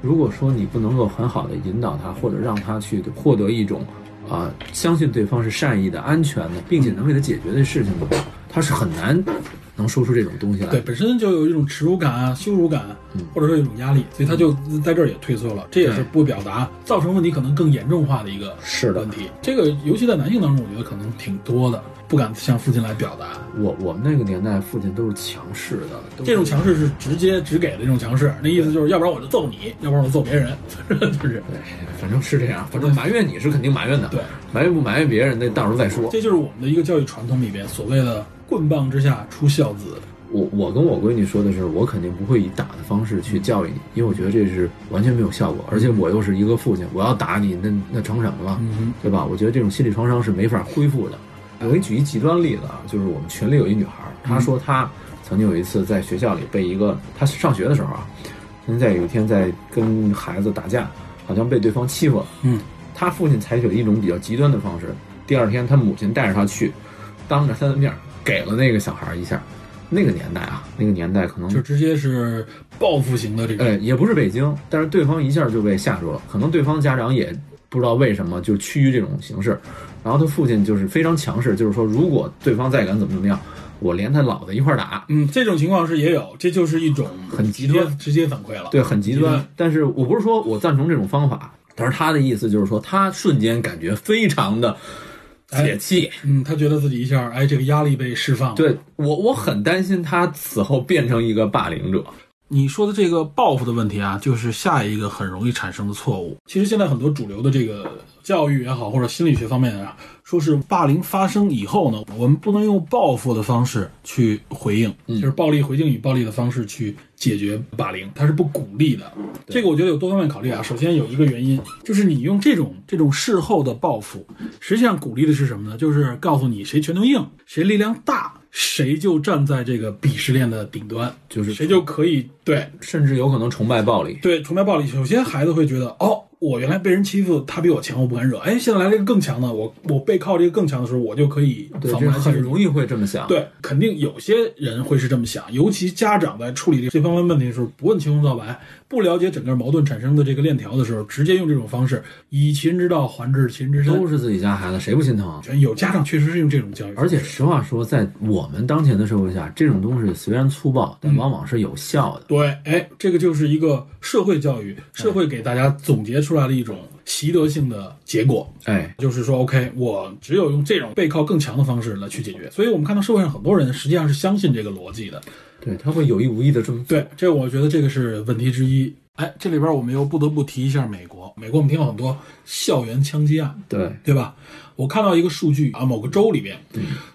如果说你不能够很好的引导他，或者让他去获得一种啊、相信对方是善意的、安全的，并且能给他解决的事情的话，他是很难能说出这种东西来。对，本身就有一种耻辱感啊、羞辱感，或者说一种压力，所以他就在这儿也退缩了。这也是不表达，造成问题可能更严重化的一个是的问题。这个尤其在男性当中，我觉得可能挺多的，不敢向父亲来表达。我我们那个年代，父亲都是强势的，这种强势是直接直给的这种强势，那意思就是要不然我就揍你，要不然我揍别人，*laughs* 就是对，反正是这样。反正埋怨你是肯定埋怨的，对，埋怨不埋怨别人，那到时候再说。这就是我们的一个教育传统里边所谓的“棍棒之下出孝子我我跟我闺女说的是，我肯定不会以打的方式去教育你，因为我觉得这是完全没有效果，而且我又是一个父亲，我要打你，那那成什么了，嗯对吧？我觉得这种心理创伤是没法恢复的。我给你举一极端例子啊，就是我们群里有一女孩，她说她曾经有一次在学校里被一个，她上学的时候啊，曾经在有一天在跟孩子打架，好像被对方欺负了，”。嗯，她父亲采取了一种比较极端的方式，第二天她母亲带着她去，当着她的面儿给了那个小孩一下。那个年代啊，那个年代可能就直接是报复型的这个。哎，也不是北京，但是对方一下就被吓住了，可能对方家长也不知道为什么就趋于这种形式，然后他父亲就是非常强势，就是说如果对方再敢怎么怎么样，我连他老子一块儿打，嗯，这种情况是也有，这就是一种很极端直接反馈了。对，很极极端端。但是我不是说我赞成这种方法，但是他的意思就是说，他瞬间感觉非常的解气。嗯，他觉得自己一下，哎，这个压力被释放了。，对我，我很担心他此后变成一个霸凌者。你说的这个报复的问题啊，就是下一个很容易产生的错误。其实现在很多主流的这个教育也好，或者心理学方面啊，说是霸凌发生以后呢，我们不能用报复的方式去回应，就是暴力回应以暴力的方式去解决霸凌，它是不鼓励的。这个我觉得有多方面考虑啊。首先有一个原因，就是你用这种这种事后的报复，实际上鼓励的是什么呢？就是告诉你谁拳头硬，谁力量大。谁就站在这个鄙视链的顶端，就是谁就可以对，甚至有可能崇拜暴力。对，崇拜暴力。首先，孩子会觉得，哦，我原来被人欺负，他比我强，我不敢惹。哎，现在来了一个更强的，我我背靠这个更强的时候，我就可以防范。很容易会这么想。对，肯定有些人会是这么想，尤其家长在处理这方面问题的时候，不问青红皂白。不了解整个矛盾产生的这个链条的时候，直接用这种方式以其人之道还治其人之身，都是自己家孩子，谁不心疼？有家长确实是用这种教育，而且实话说，在我们当前的社会下，这种东西虽然粗暴，但往往是有效的。对，哎，这个就是一个社会教育，社会给大家总结出来了一种习得性的结果。哎，就是说，OK，我只有用这种背靠更强的方式来去解决。所以我们看到社会上很多人实际上是相信这个逻辑的。对他会有意无意的这么对，这我觉得这个是问题之一。哎，这里边我们又不得不提一下美国。美国我们听到很多校园枪击案，对对吧？我看到一个数据啊，某个州里边，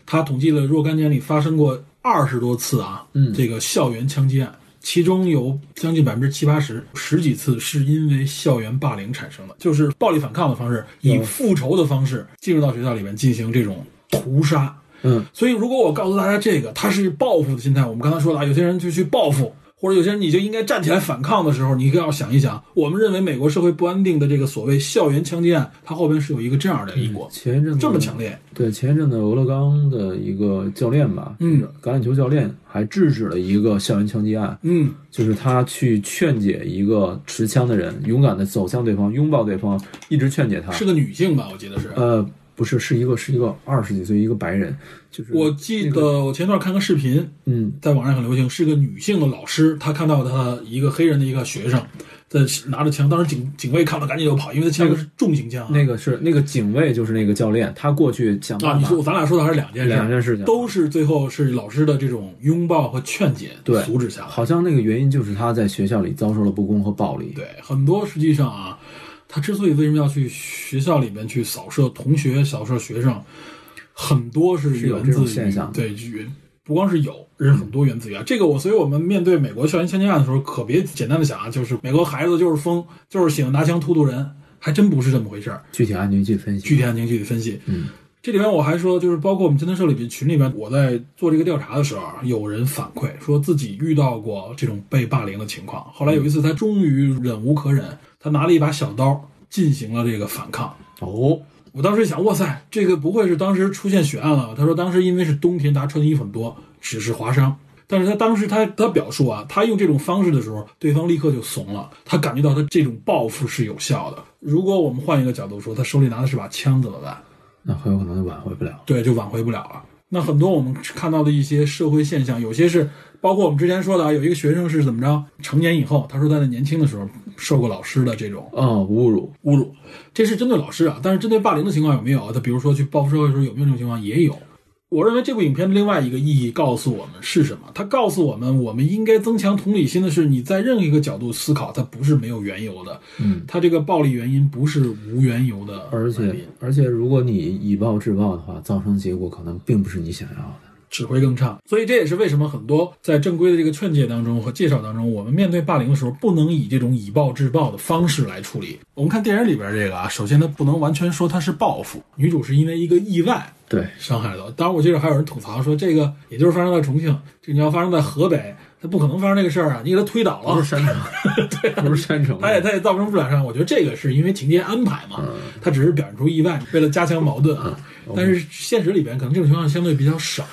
他统计了若干年里发生过二十多次啊，嗯，这个校园枪击案，其中有将近百分之七八十，十几次是因为校园霸凌产生的，就是暴力反抗的方式，以复仇的方式进入到学校里面进行这种屠杀。嗯，所以如果我告诉大家这个，他是报复的心态。我们刚才说了啊，有些人就去报复，或者有些人你就应该站起来反抗的时候，你要想一想，我们认为美国社会不安定的这个所谓校园枪击案，它后边是有一个这样的因果。前一阵子这么强烈，对前一阵子俄勒冈的一个教练吧，嗯，橄榄球教练还制止了一个校园枪击案，嗯，就是他去劝解一个持枪的人，勇敢的走向对方，拥抱对方，一直劝解他。是个女性吧？我记得是。呃。不是，是一个是一个二十几岁一个白人，就是我记得我前段看个视频，嗯，在网上很流行，是个女性的老师，她看到她一个黑人的一个学生在拿着枪，当时警警卫看到赶紧就跑，因为他枪是重型枪。那个是那个警卫就是那个教练，他过去想啊，你说咱俩说的还是两件事，两件事情都是最后是老师的这种拥抱和劝解对阻止下来。好像那个原因就是他在学校里遭受了不公和暴力。对，很多实际上啊。他之所以为什么要去学校里面去扫射同学、扫射学生，很多是源自现象。对，不光是有，是很多源自于啊。这个我，所以我们面对美国校园枪击案的时候，可别简单的想啊，就是美国孩子就是疯，就是喜欢拿枪突突人，还真不是这么回事儿。具体案情具体分析，具体案情具体分析。嗯，这里边我还说，就是包括我们侦探社里边群里边，我在做这个调查的时候，有人反馈说自己遇到过这种被霸凌的情况。后来有一次，他终于忍无可忍。他拿了一把小刀进行了这个反抗。哦，我当时想，哇塞，这个不会是当时出现血案了？他说，当时因为是冬天，他穿的衣服很多，只是划伤。但是他当时他他表述啊，他用这种方式的时候，对方立刻就怂了。他感觉到他这种报复是有效的。如果我们换一个角度说，他手里拿的是把枪怎么办？那很有可能就挽回不了。对，就挽回不了了。那很多我们看到的一些社会现象，有些是。包括我们之前说的啊，有一个学生是怎么着？成年以后，他说他在年轻的时候受过老师的这种啊侮辱，侮辱，这是针对老师啊。但是针对霸凌的情况有没有？他比如说去报复社会的时候有没有这种情况？也有。我认为这部影片的另外一个意义告诉我们是什么？它告诉我们，我们应该增强同理心的是，你在任何一个角度思考，它不是没有缘由的。嗯，它这个暴力原因不是无缘由的。而且而且，如果你以暴制暴的话，造成结果可能并不是你想要的。只会更差，所以这也是为什么很多在正规的这个劝诫当中和介绍当中，我们面对霸凌的时候，不能以这种以暴制暴的方式来处理。我们看电影里边这个啊，首先它不能完全说它是报复，女主是因为一个意外对伤害到。当然，我记得还有人吐槽说，这个也就是发生在重庆，这你要发生在河北，它不可能发生这个事儿啊，你给他推倒了，不是山城，*laughs* 对，不是山城，他也他也造成不了伤。我觉得这个是因为情节安排嘛，他只是表现出意外，为了加强矛盾啊。但是现实里边可能这种情况相对比较少。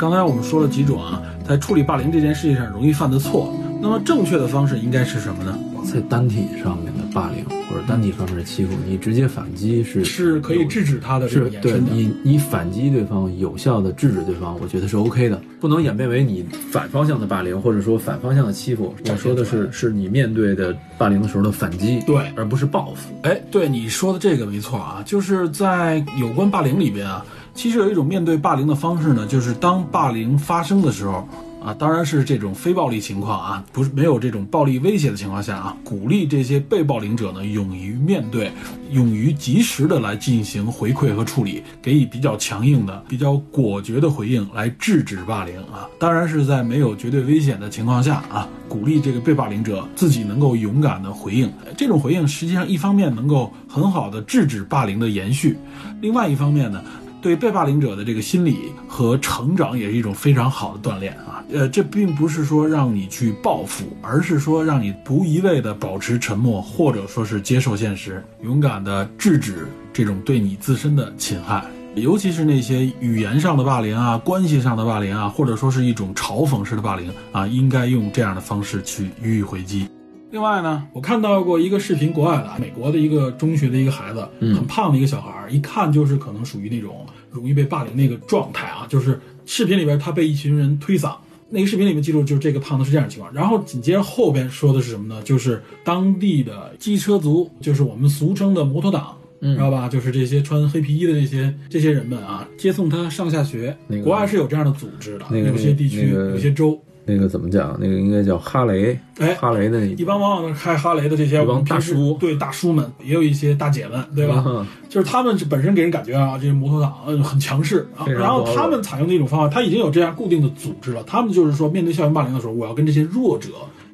刚才我们说了几种啊，在处理霸凌这件事情上容易犯的错，那么正确的方式应该是什么呢？在单体上面的霸凌或者单体方面的欺负，你直接反击是是可以制止他的这是。对你，你反击对方，有效的制止对方，我觉得是 OK 的，不能演变为你反方向的霸凌，或者说反方向的欺负。我说的是，是你面对的霸凌的时候的反击，对而不是报复。哎，对你说的这个没错啊，就是在有关霸凌里边啊，其实有一种面对霸凌的方式呢，就是当霸凌发生的时候啊，当然是这种非暴力情况啊，不是没有这种暴力威胁的情况下啊，鼓励这些被暴凌者呢，勇于面对，勇于及时的来进行回馈和处理，给予比较强硬的、比较果决的回应来制止霸凌啊。当然是在没有绝对危险的情况下啊，鼓励这个被霸凌者自己能够勇敢的回应。这种回应实际上一方面能够很好的制止霸凌的延续，另外一方面呢。对被霸凌者的这个心理和成长也是一种非常好的锻炼啊。呃，这并不是说让你去报复，而是说让你不一味的保持沉默，或者说是接受现实，勇敢的制止这种对你自身的侵害。尤其是那些语言上的霸凌啊，关系上的霸凌啊，或者说是一种嘲讽式的霸凌啊，应该用这样的方式去予以回击。另外呢，我看到过一个视频，国外的美国的一个中学的一个孩子，很胖的一个小孩儿，一看就是可能属于那种容易被霸凌那个状态啊。就是视频里边他被一群人推搡，那个视频里面记录就是这个胖子是这样的情况。然后紧接着后边说的是什么呢？就是当地的机车族，就是我们俗称的摩托党。知道吧？就是这些穿黑皮衣的这些这些人们啊，接送他上下学。那个国外是有这样的组织的，那个有些地区、那个有些州。那个怎么讲？那个应该叫哈雷，哎哈雷的一般往往开哈雷的这些大叔对大叔们，也有一些大姐们，对吧？嗯就是他们本身给人感觉啊，这些摩托党呃很强势啊，然后他们采用的一种方法，他已经有这样固定的组织了。他们就是说，面对校园霸凌的时候，我要跟这些弱者，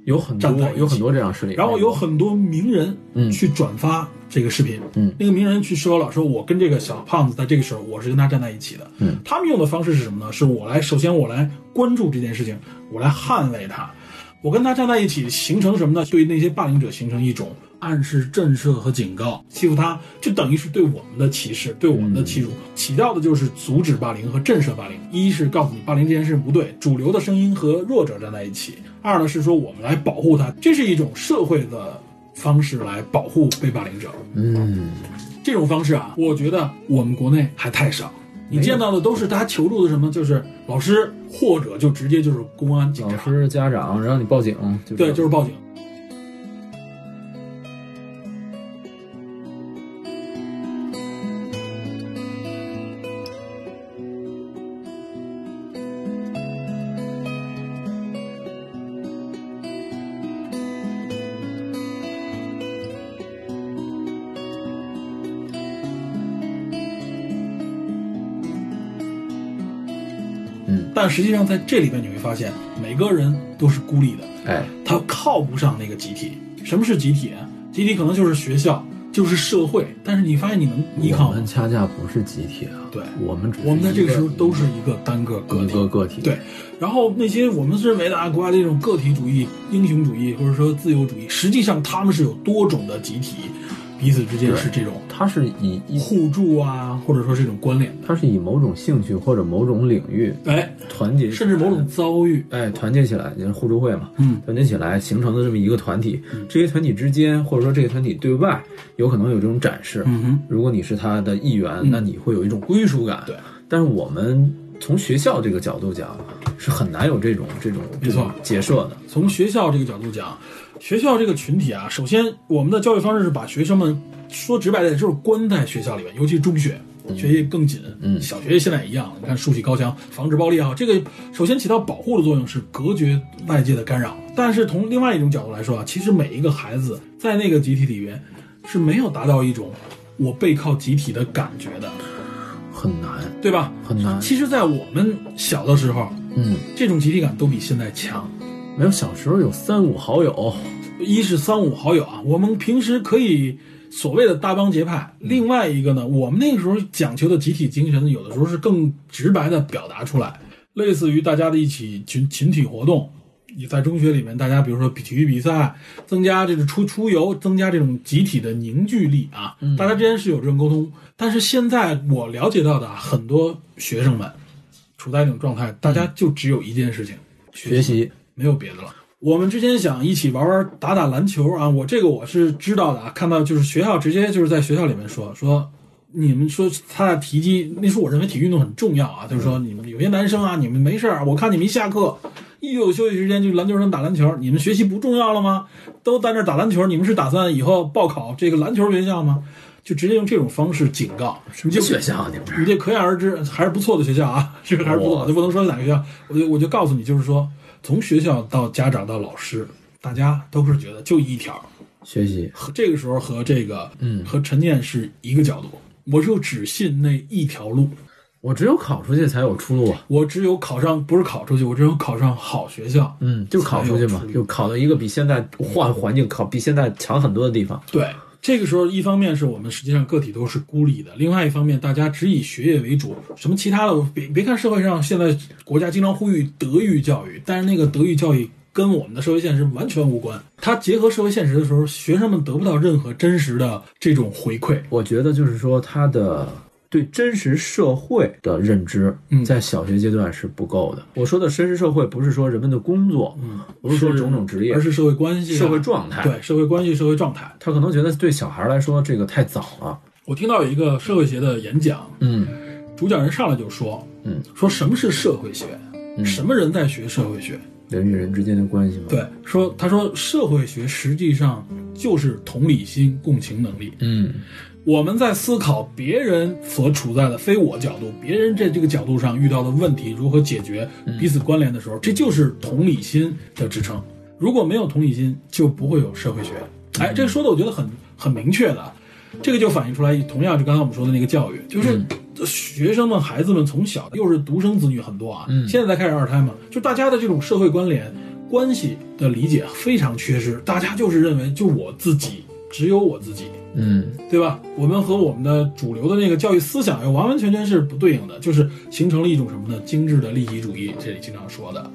有很多有很多这样事例，然后有很多名人嗯。去转发这个视频，嗯，那个名人去说了，说我跟这个小胖子在这个时候，我是跟他站在一起的，嗯，他们用的方式是什么呢？是我来，首先我来关注这件事情，我来捍卫他，我跟他站在一起，形成什么呢？对那些霸凌者形成一种暗示、震慑和警告，欺负他就等于是对我们的歧视，对我们的欺辱，起到的就是阻止霸凌和震慑霸凌。一是告诉你霸凌这件事不对，主流的声音和弱者站在一起；二呢是说我们来保护他，这是一种社会的方式来保护被霸凌者。嗯，这种方式啊，我觉得我们国内还太少。你见到的都是大家求助的什么，就是老师或者就直接就是公安警察，老师、家长让你报警，就是对，就是报警。但实际上在这里边你会发现，每个人都是孤立的，哎，他靠不上那个集体。什么是集体啊？集体可能就是学校，就是社会，但是你发现你能依靠吗我们？恰恰不是集体啊，对我们只是我们在这个时候都是一个单个个一体，个个体，对，然后那些我们认为的啊，国外的这种个体主义、英雄主义或者说自由主义，实际上他们是有多种的集体，彼此之间是这种它是以一互助啊，或者说这种关联的。它是以某种兴趣或者某种领域哎，团结，甚至某种遭遇，哎团结起来，就是互助会嘛，嗯，团结起来形成的这么一个团体。这些团体之间，或者说这个团体对外，有可能有这种展示。嗯哼，如果你是他的一员，那你会有一种归属感。对，但是我们从学校这个角度讲，是很难有这种这种没错这种结社的。从学校这个角度讲，学校这个群体啊，首先我们的教育方式是把学生们说直白点，就是关在学校里面，尤其中学。学习更紧，嗯小学现在也一样。你看，竖起高墙，防止暴力啊，这个首先起到保护的作用，是隔绝外界的干扰。但是从另外一种角度来说啊，其实每一个孩子在那个集体里边是没有达到一种我背靠集体的感觉的，很难，对吧？很难。其实，在我们小的时候，嗯，这种集体感都比现在强。没有小时候有三五好友，一是三五好友啊，我们平时可以所谓的大帮结派；另外一个呢，我们那个时候讲求的集体精神，有的时候是更直白的表达出来，类似于大家的一起群群体活动。你在中学里面，大家比如说比体育比赛，增加这个出出游，增加这种集体的凝聚力啊，大家之间是有这种沟通。但是现在我了解到的啊很多学生们处在一种状态，大家就只有一件事情，学习没有别的了。我们之前想一起玩玩打打篮球啊，我这个我是知道的啊，看到就是学校直接就是在学校里面说说。你们说他的提及，那时候我认为体育运动很重要啊，就是说你们有些男生啊，你们没事儿，我看你们一下课，一有休息时间就篮球场打篮球，你们学习不重要了吗？都在那打篮球，你们是打算以后报考这个篮球学校吗？就直接用这种方式警告，什么学校啊？你们你这可想而知，还是不错的学校啊，*laughs* 这个还是不错的，就不能说是哪个学校。我就我就告诉你，就是说，从学校到家长到老师，大家都是觉得就一条，学习和这个时候和这个嗯和陈念是一个角度，我就只信那一条路，我只有考出去才有出路啊。我只有考上不是考出去，我只有考上好学校，嗯，就考出去嘛就考到一个比现在换环境考比现在强很多的地方。对，这个时候一方面是我们实际上个体都是孤立的，另外一方面大家只以学业为主，什么其他的别别看社会上现在国家经常呼吁德育教育，但是那个德育教育跟我们的社会现实完全无关。它结合社会现实的时候，学生们得不到任何真实的这种回馈。我觉得就是说，它的对真实社会的认知嗯，在小学阶段是不够的。我说的真实社会，不是说人们的工作，嗯，不是说种种职业而，是社会关系啊、社会状态。对社会关系、社会状态。他可能觉得对小孩来说这个太早了。我听到有一个社会学的演讲，嗯主讲人上来就说，嗯，说什么是社会学？嗯什么人在学社会学？人与人之间的关系吗。，对，说他说社会学实际上就是同理心、共情能力。嗯我们在思考别人所处在的非我角度，别人在这个角度上遇到的问题如何解决，彼此关联的时候，这就是同理心的支撑。如果没有同理心，就不会有社会学。哎，这个说的我觉得很很明确的，这个就反映出来，同样就刚才我们说的那个教育，就是学生们、孩子们从小又是独生子女很多啊，现在才开始二胎嘛，就大家的这种社会关联关系的理解非常缺失，大家就是认为就我自己，只有我自己，嗯对吧？我们和我们的主流的那个教育思想又完完全全是不对应的，就是形成了一种什么呢？精致的利己主义，这里经常说的，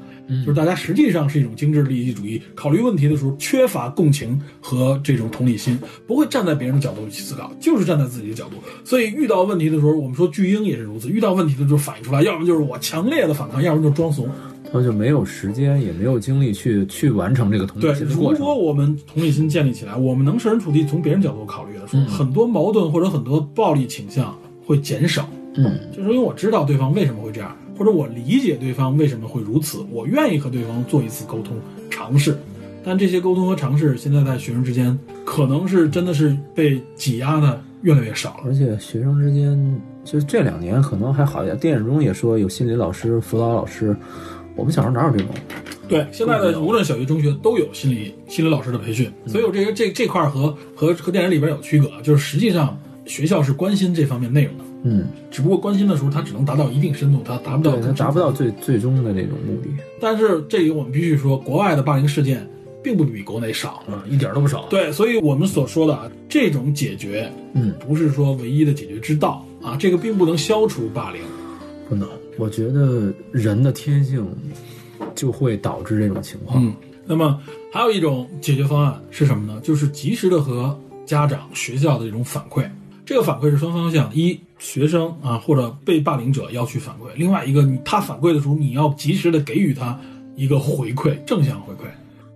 就是大家实际上是一种精致利己主义，考虑问题的时候缺乏共情和这种同理心，不会站在别人的角度去思考，就是站在自己的角度。所以遇到问题的时候，我们说巨婴也是如此，遇到问题的时候反映出来，要么就是我强烈的反抗，要么就是装怂。他就没有时间，也没有精力去去完成这个同对理，心的如过程。果我们同理心建立起来，我们能设身处地从别人角度考虑的时候，很多矛盾或者很多暴力倾向会减少。嗯就是因为我知道对方为什么会这样，或者我理解对方为什么会如此，我愿意和对方做一次沟通尝试。但这些沟通和尝试，现在在学生之间可能是真的是被挤压的越来越少了。而且学生之间，就这两年可能还好一点。电影中也说有心理老师、辅导老师，我们小时候哪有这种？对，现在的无论小学、中学都有心理心理老师的培训，所以我这个这这块儿和和和电影里边有区隔，就是实际上学校是关心这方面内容的，嗯，只不过关心的时候，它只能达到一定深度，它达不到对，他达不到最最终的那种目的。但是这里我们必须说，国外的霸凌事件并不比国内少。啊，一点都不少。对，所以我们所说的啊，这种解决，嗯，不是说唯一的解决之道啊，这个并不能消除霸凌。不能。我觉得人的天性就会导致这种情况。嗯，那么还有一种解决方案是什么呢？就是及时的和家长、学校的这种反馈。这个反馈是双方向：一，学生啊或者被霸凌者要去反馈；另外一个，他反馈的时候，你要及时的给予他一个回馈，正向回馈。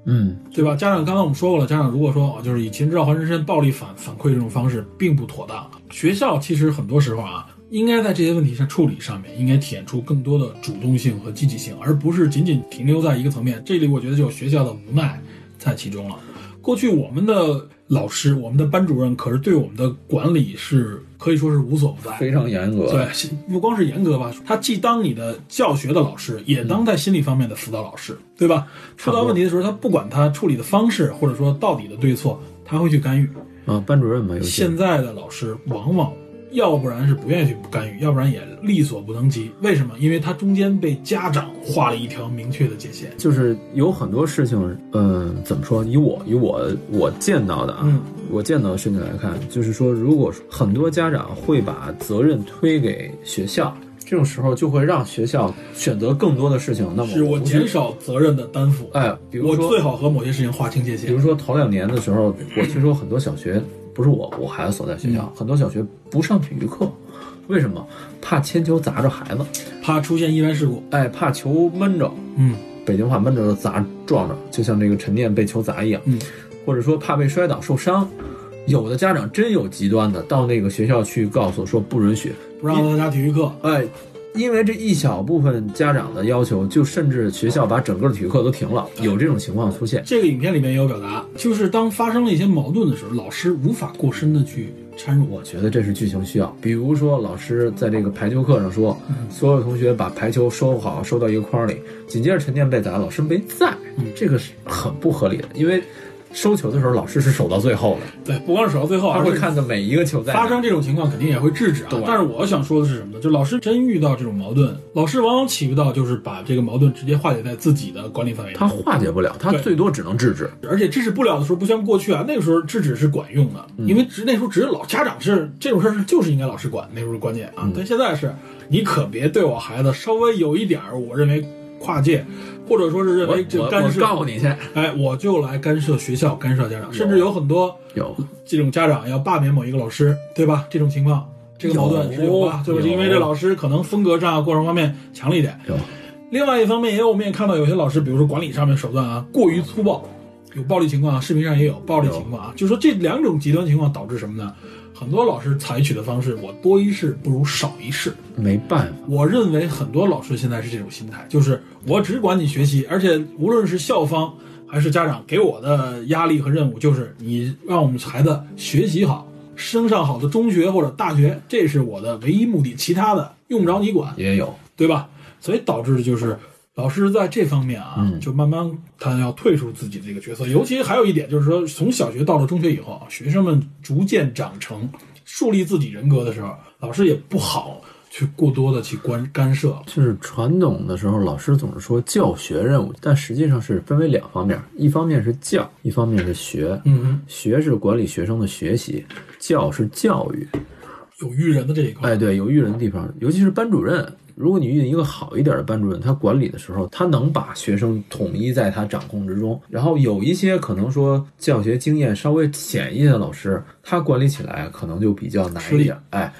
嗯对吧？家长刚刚我们说过了，家长如果说啊，就是以秦之道还人身暴力反反馈这种方式，并不妥当。学校其实很多时候啊，应该在这些问题上处理上面，应该体现出更多的主动性和积极性，而不是仅仅停留在一个层面。这里我觉得就有学校的无奈在其中了。过去我们的老师、我们的班主任，可是对我们的管理是可以说是无所不在，非常严格。对，不光是严格吧，他既当你的教学的老师，也当在心理方面的辅导老师，对吧？出到问题的时候，他不管他处理的方式，或者说到底的对错，他会去干预。啊，班主任嘛，有现在的老师往往要不然是不愿意去干预，要不然也力所不能及。为什么？因为他中间被家长画了一条明确的界限。就是有很多事情，嗯、怎么说？以我以我我见到的啊，嗯我见到的事情来看，就是说，如果很多家长会把责任推给学校，这种时候就会让学校选择更多的事情。那么是我减少责任的担负，哎，比如我说最好和某些事情划清界限比如。说头两年的时候，我听说很多小学不是我我孩子所在学校，很多小学不上体育课，为什么？怕铅球砸着孩子，怕出现意外事故。哎，怕球闷着，嗯，北京话闷着砸撞着，就像这个沉淀被球砸一样，嗯，或者说怕被摔倒受伤。有的家长真有极端的，到那个学校去告诉说不允许，不让参加体育课，哎，因为这一小部分家长的要求，就甚至学校把整个体育课都停了，有这种情况出现。这个影片里面也有表达，就是当发生了一些矛盾的时候，老师无法过深的去掺入。我觉得这是剧情需要，比如说老师在这个排球课上说，所有同学把排球收好，收到一个筐里，紧接着沉淀被打，老师没在，这个是很不合理的，因为。收球的时候，老师是守到最后的。对，不光是守到最后，他会看到每一个球在发生这种情况，肯定也会制止啊。但是我想说的是什么呢？就老师真遇到这种矛盾，老师往往起不到就是把这个矛盾直接化解在自己的管理范围内。他化解不了，他最多只能制止。而且制止不了的时候，不像过去啊，那个时候制止是管用的，因为只那时候只有老家长是这种事儿就是应该老师管，那时候关键啊。但现在是你可别对我孩子稍微有一点儿，我认为跨界。或者说是认为这干涉，告诉你去，哎，我就来干涉学校，干涉家长，甚至有很多有这种家长要罢免某一个老师，对吧？这种情况，这个矛盾是有吧？就是因为这老师可能风格上啊、过程方面强了一点。有。另外一方面，也有我们也看到有些老师，比如说管理上面手段啊过于粗暴，有暴力情况啊，视频上也有暴力情况啊。就是说这两种极端情况导致什么呢？很多老师采取的方式，我多一事不如少一事，没办法。我认为很多老师现在是这种心态，就是我只管你学习，而且无论是校方还是家长给我的压力和任务，就是你让我们孩子学习好，升上好的中学或者大学，这是我的唯一目的，其他的用不着你管。也有，对吧？所以导致的就是。老师在这方面啊，就慢慢他要退出自己的这个角色。尤其还有一点就是说，从小学到了中学以后啊，学生们逐渐长成、树立自己人格的时候，老师也不好去过多的去关干涉。就是传统的时候，老师总是说教学任务，但实际上是分为两方面：一方面是教，一方面是学。嗯，学是管理学生的学习，教是教育，有育人的这一块。哎，对，有育人的地方，尤其是班主任。如果你遇见一个好一点的班主任，他管理的时候，他能把学生统一在他掌控之中。然后有一些可能说教学经验稍微浅一些的老师，他管理起来可能就比较难一点。哎，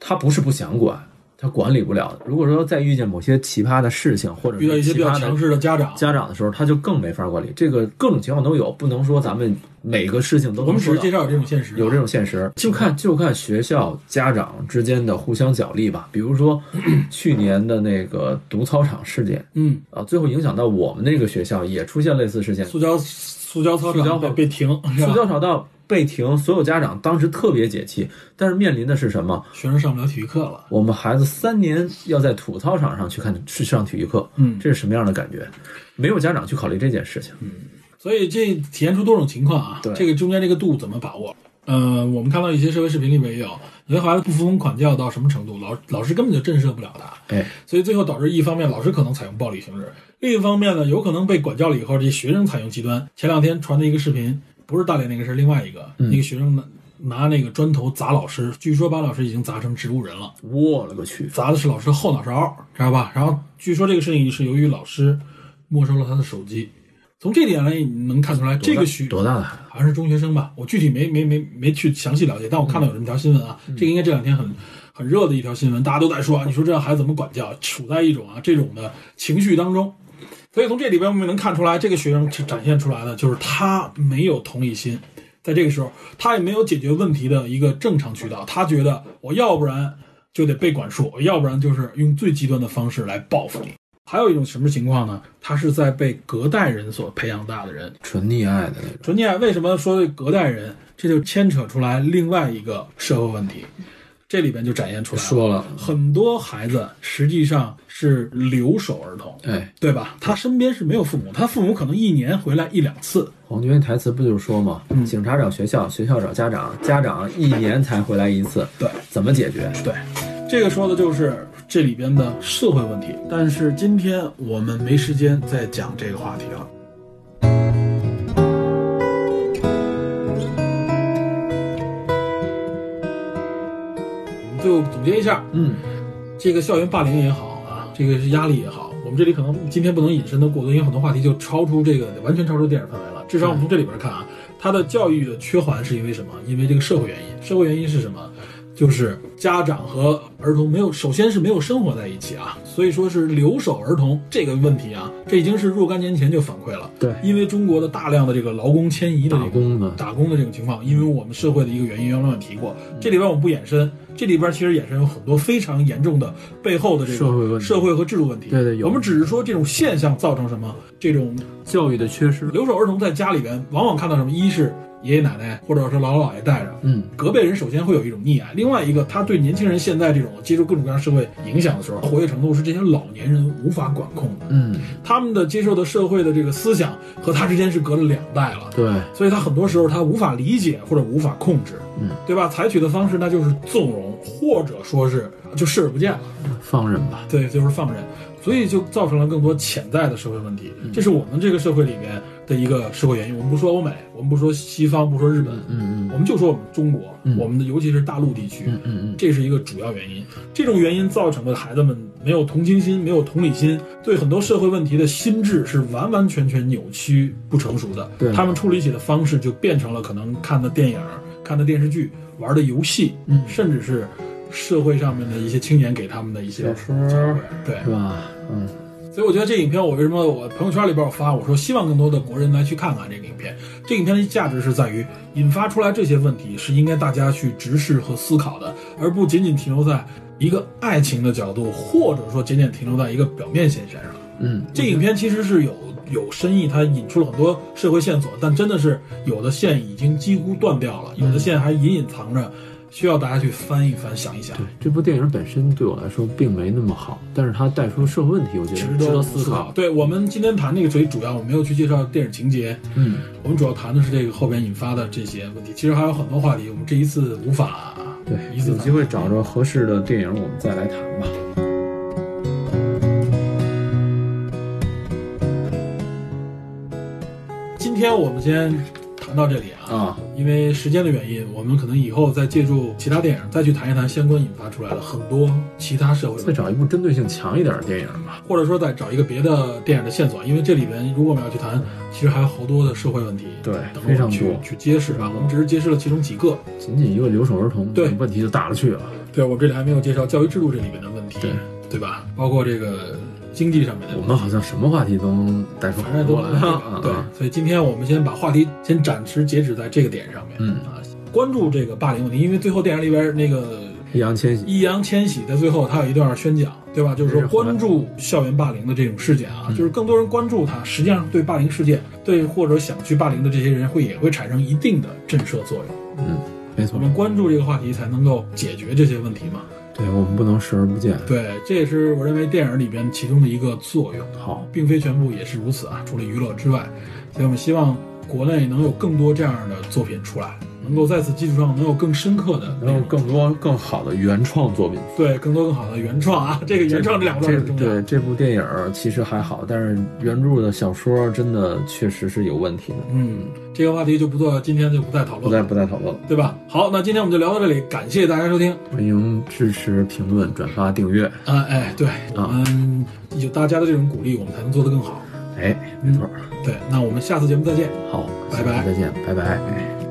他不是不想管。他管理不了。如果说再遇见某些奇葩的事情，或者遇到一些比较强势的家长，家长的时候，他就更没法管理。这个各种情况都有，不能说咱们每个事情都。我们只是介绍有这种现实，有这种现实，就看就看学校家长之间的互相角力吧。比如说 *clears throat* 去年的那个毒操场事件，嗯啊，最后影响到我们那个学校也出现类似事件，塑胶塑胶操场被被停，塑胶跑道。被停，所有家长当时特别解气，但是面临的是什么？学生上不了体育课了。我们孩子三年要在土操场上去看去上体育课，嗯，这是什么样的感觉？没有家长去考虑这件事情，嗯，所以这体现出多种情况啊。对，这个中间这个度怎么把握？呃，我们看到一些社会视频里面也有，有些孩子不服从管教到什么程度，老老师根本就震慑不了他，哎，所以最后导致一方面老师可能采用暴力形式，另一方面呢，有可能被管教了以后，这些学生采用极端。前两天传的一个视频。不是大连那个，是另外一个，那个学生拿拿那个砖头砸老师，据说把老师已经砸成植物人了。我勒个去！砸的是老师后脑勺，知道吧？然后据说这个事情是由于老师没收了他的手机。从这点来你能看出来，这个学多大的好像是中学生吧？我具体没没没没去详细了解，但我看到有这么条新闻啊，这个应该这两天很很热的一条新闻，大家都在说，你说这样孩子怎么管教？处在一种啊这种的情绪当中。所以从这里边我们能看出来，这个学生展现出来的就是他没有同理心，在这个时候他也没有解决问题的一个正常渠道。他觉得我要不然就得被管束，要不然就是用最极端的方式来报复你。还有一种什么情况呢？他是在被隔代人所培养大的人，纯溺爱的那种。纯溺爱为什么说隔代人？这就牵扯出来另外一个社会问题。这里边就展现出来了，说了很多孩子实际上是留守儿童，哎，对吧？他身边是没有父母，他父母可能一年回来一两次。黄军台词不就是说嘛，警察找学校，学校找家长，家长一年才回来一次，对，怎么解决？对，这个说的就是这里边的社会问题。但是今天我们没时间再讲这个话题了。就总结一下，嗯，这个校园霸凌也好啊，这个是压力也好，我们这里可能今天不能引申的过多，因为很多话题就超出这个，完全超出电影范围了。至少我们从这里边看啊，他的教育的缺环是因为什么？因为这个社会原因。社会原因是什么？就是家长和儿童没有，首先是没有生活在一起啊，所以说是留守儿童这个问题啊，这已经是若干年前就反馈了。对因为中国的大量的这个劳工迁移的这个打工的打工的这种情况，因为我们社会的一个原因，原来我们提过，这里边我们不延伸，这里边其实衍生有很多非常严重的背后的这个社会问题社会和制度问题。对对有我们只是说这种现象造成什么，这种教育的缺失，留守儿童在家里边往往看到什么，一是爷爷奶奶或者是姥姥姥爷带着，嗯，隔辈人首先会有一种溺爱，另外一个他对年轻人现在这种接受各种各样社会影响的时候，活跃程度是这些老年人无法管控的。嗯，他们的接受的社会的这个思想和他之间是隔了两代了，对，所以他很多时候他无法理解或者无法控制，嗯，对吧？采取的方式那就是纵容，或者说是就视而不见了，放任吧，对，就是放任，所以就造成了更多潜在的社会问题。这是我们这个社会里面的一个社会原因。我们不说欧美，我们不说西方，不说日本，嗯我们就说我们中国，嗯我们的尤其是大陆地区，嗯嗯嗯这是一个主要原因。这种原因造成的孩子们没有同情心，没有同理心，对很多社会问题的心智是完完全全扭曲、不成熟的。对他们处理起的方式就变成了可能看的电影、看的电视剧、玩的游戏，嗯甚至是社会上面的一些青年给他们的一些小说对，是吧？嗯，所以我觉得这影片，我为什么我朋友圈里边我发，我说希望更多的国人来去看看这个影片。这个影片的价值是在于引发出来这些问题，是应该大家去直视和思考的，而不仅仅停留在一个爱情的角度，或者说仅仅停留在一个表面现象上。嗯，这影片其实是有有深意，它引出了很多社会线索，但真的是有的线已经几乎断掉了，有的线还隐隐藏着，需要大家去翻一翻，想一想。对，这部电影本身对我来说并没那么好，但是它带出社会问题，我觉得值值得思思考。对我们今天谈这个最主要，我没有去介绍电影情节，嗯，我们主要谈的是这个后边引发的这些问题。其实还有很多话题，我们这一次无法对，一次有机会找着合适的电影，我们再来谈吧。今天我们先谈到这里啊，啊，因为时间的原因，我们可能以后再借助其他电影再去谈一谈相关引发出来的很多其他社会，再找一部针对性强一点的电影吧。或者说再找一个别的电影的线索，因为这里边如果我们要去谈，其实还有好多的社会问题，对等非常多我们去去揭示啊。我们只是揭示了其中几个，仅仅一个留守儿童，对问题就大了去了。对我们这里还没有介绍教育制度这里面的问题，对对吧？包括这个经济上面的。我们好像什么话题都能带出很多来。啊 *laughs* 对，所以今天我们先把话题先暂时截止在这个点上面，嗯啊，关注这个霸凌问题，因为最后电影里边那个易烊千玺，易烊千玺在最后他有一段宣讲，对吧？就是说关注校园霸凌的这种事件啊，嗯就是更多人关注他，实际上对霸凌事件，对或者想去霸凌的这些人会也会产生一定的震慑作用。嗯，没错我，们关注这个话题，才能够解决这些问题嘛。对我们不能视而不见。对，这也是我认为电影里边其中的一个作用。好，并非全部也是如此啊，除了娱乐之外，所以我们希望国内能有更多这样的作品出来，能够在此基础上能有更深刻的能有更多更好的原创作品。对更多更好的原创啊，这个原创这两个字重要。对这部电影儿其实还好，但是原著的小说真的确实是有问题的，嗯，这个话题就不做，今天就不再讨不再论了，不再讨论了。对吧？好，那今天我们就聊到这里，感谢大家收听。欢迎支持、评论、转发、订阅。啊，哎，对，我们有大家的这种鼓励，我们才能做得更好。哎，没错儿。对，那我们下次节目再见。好，拜拜再见，拜拜。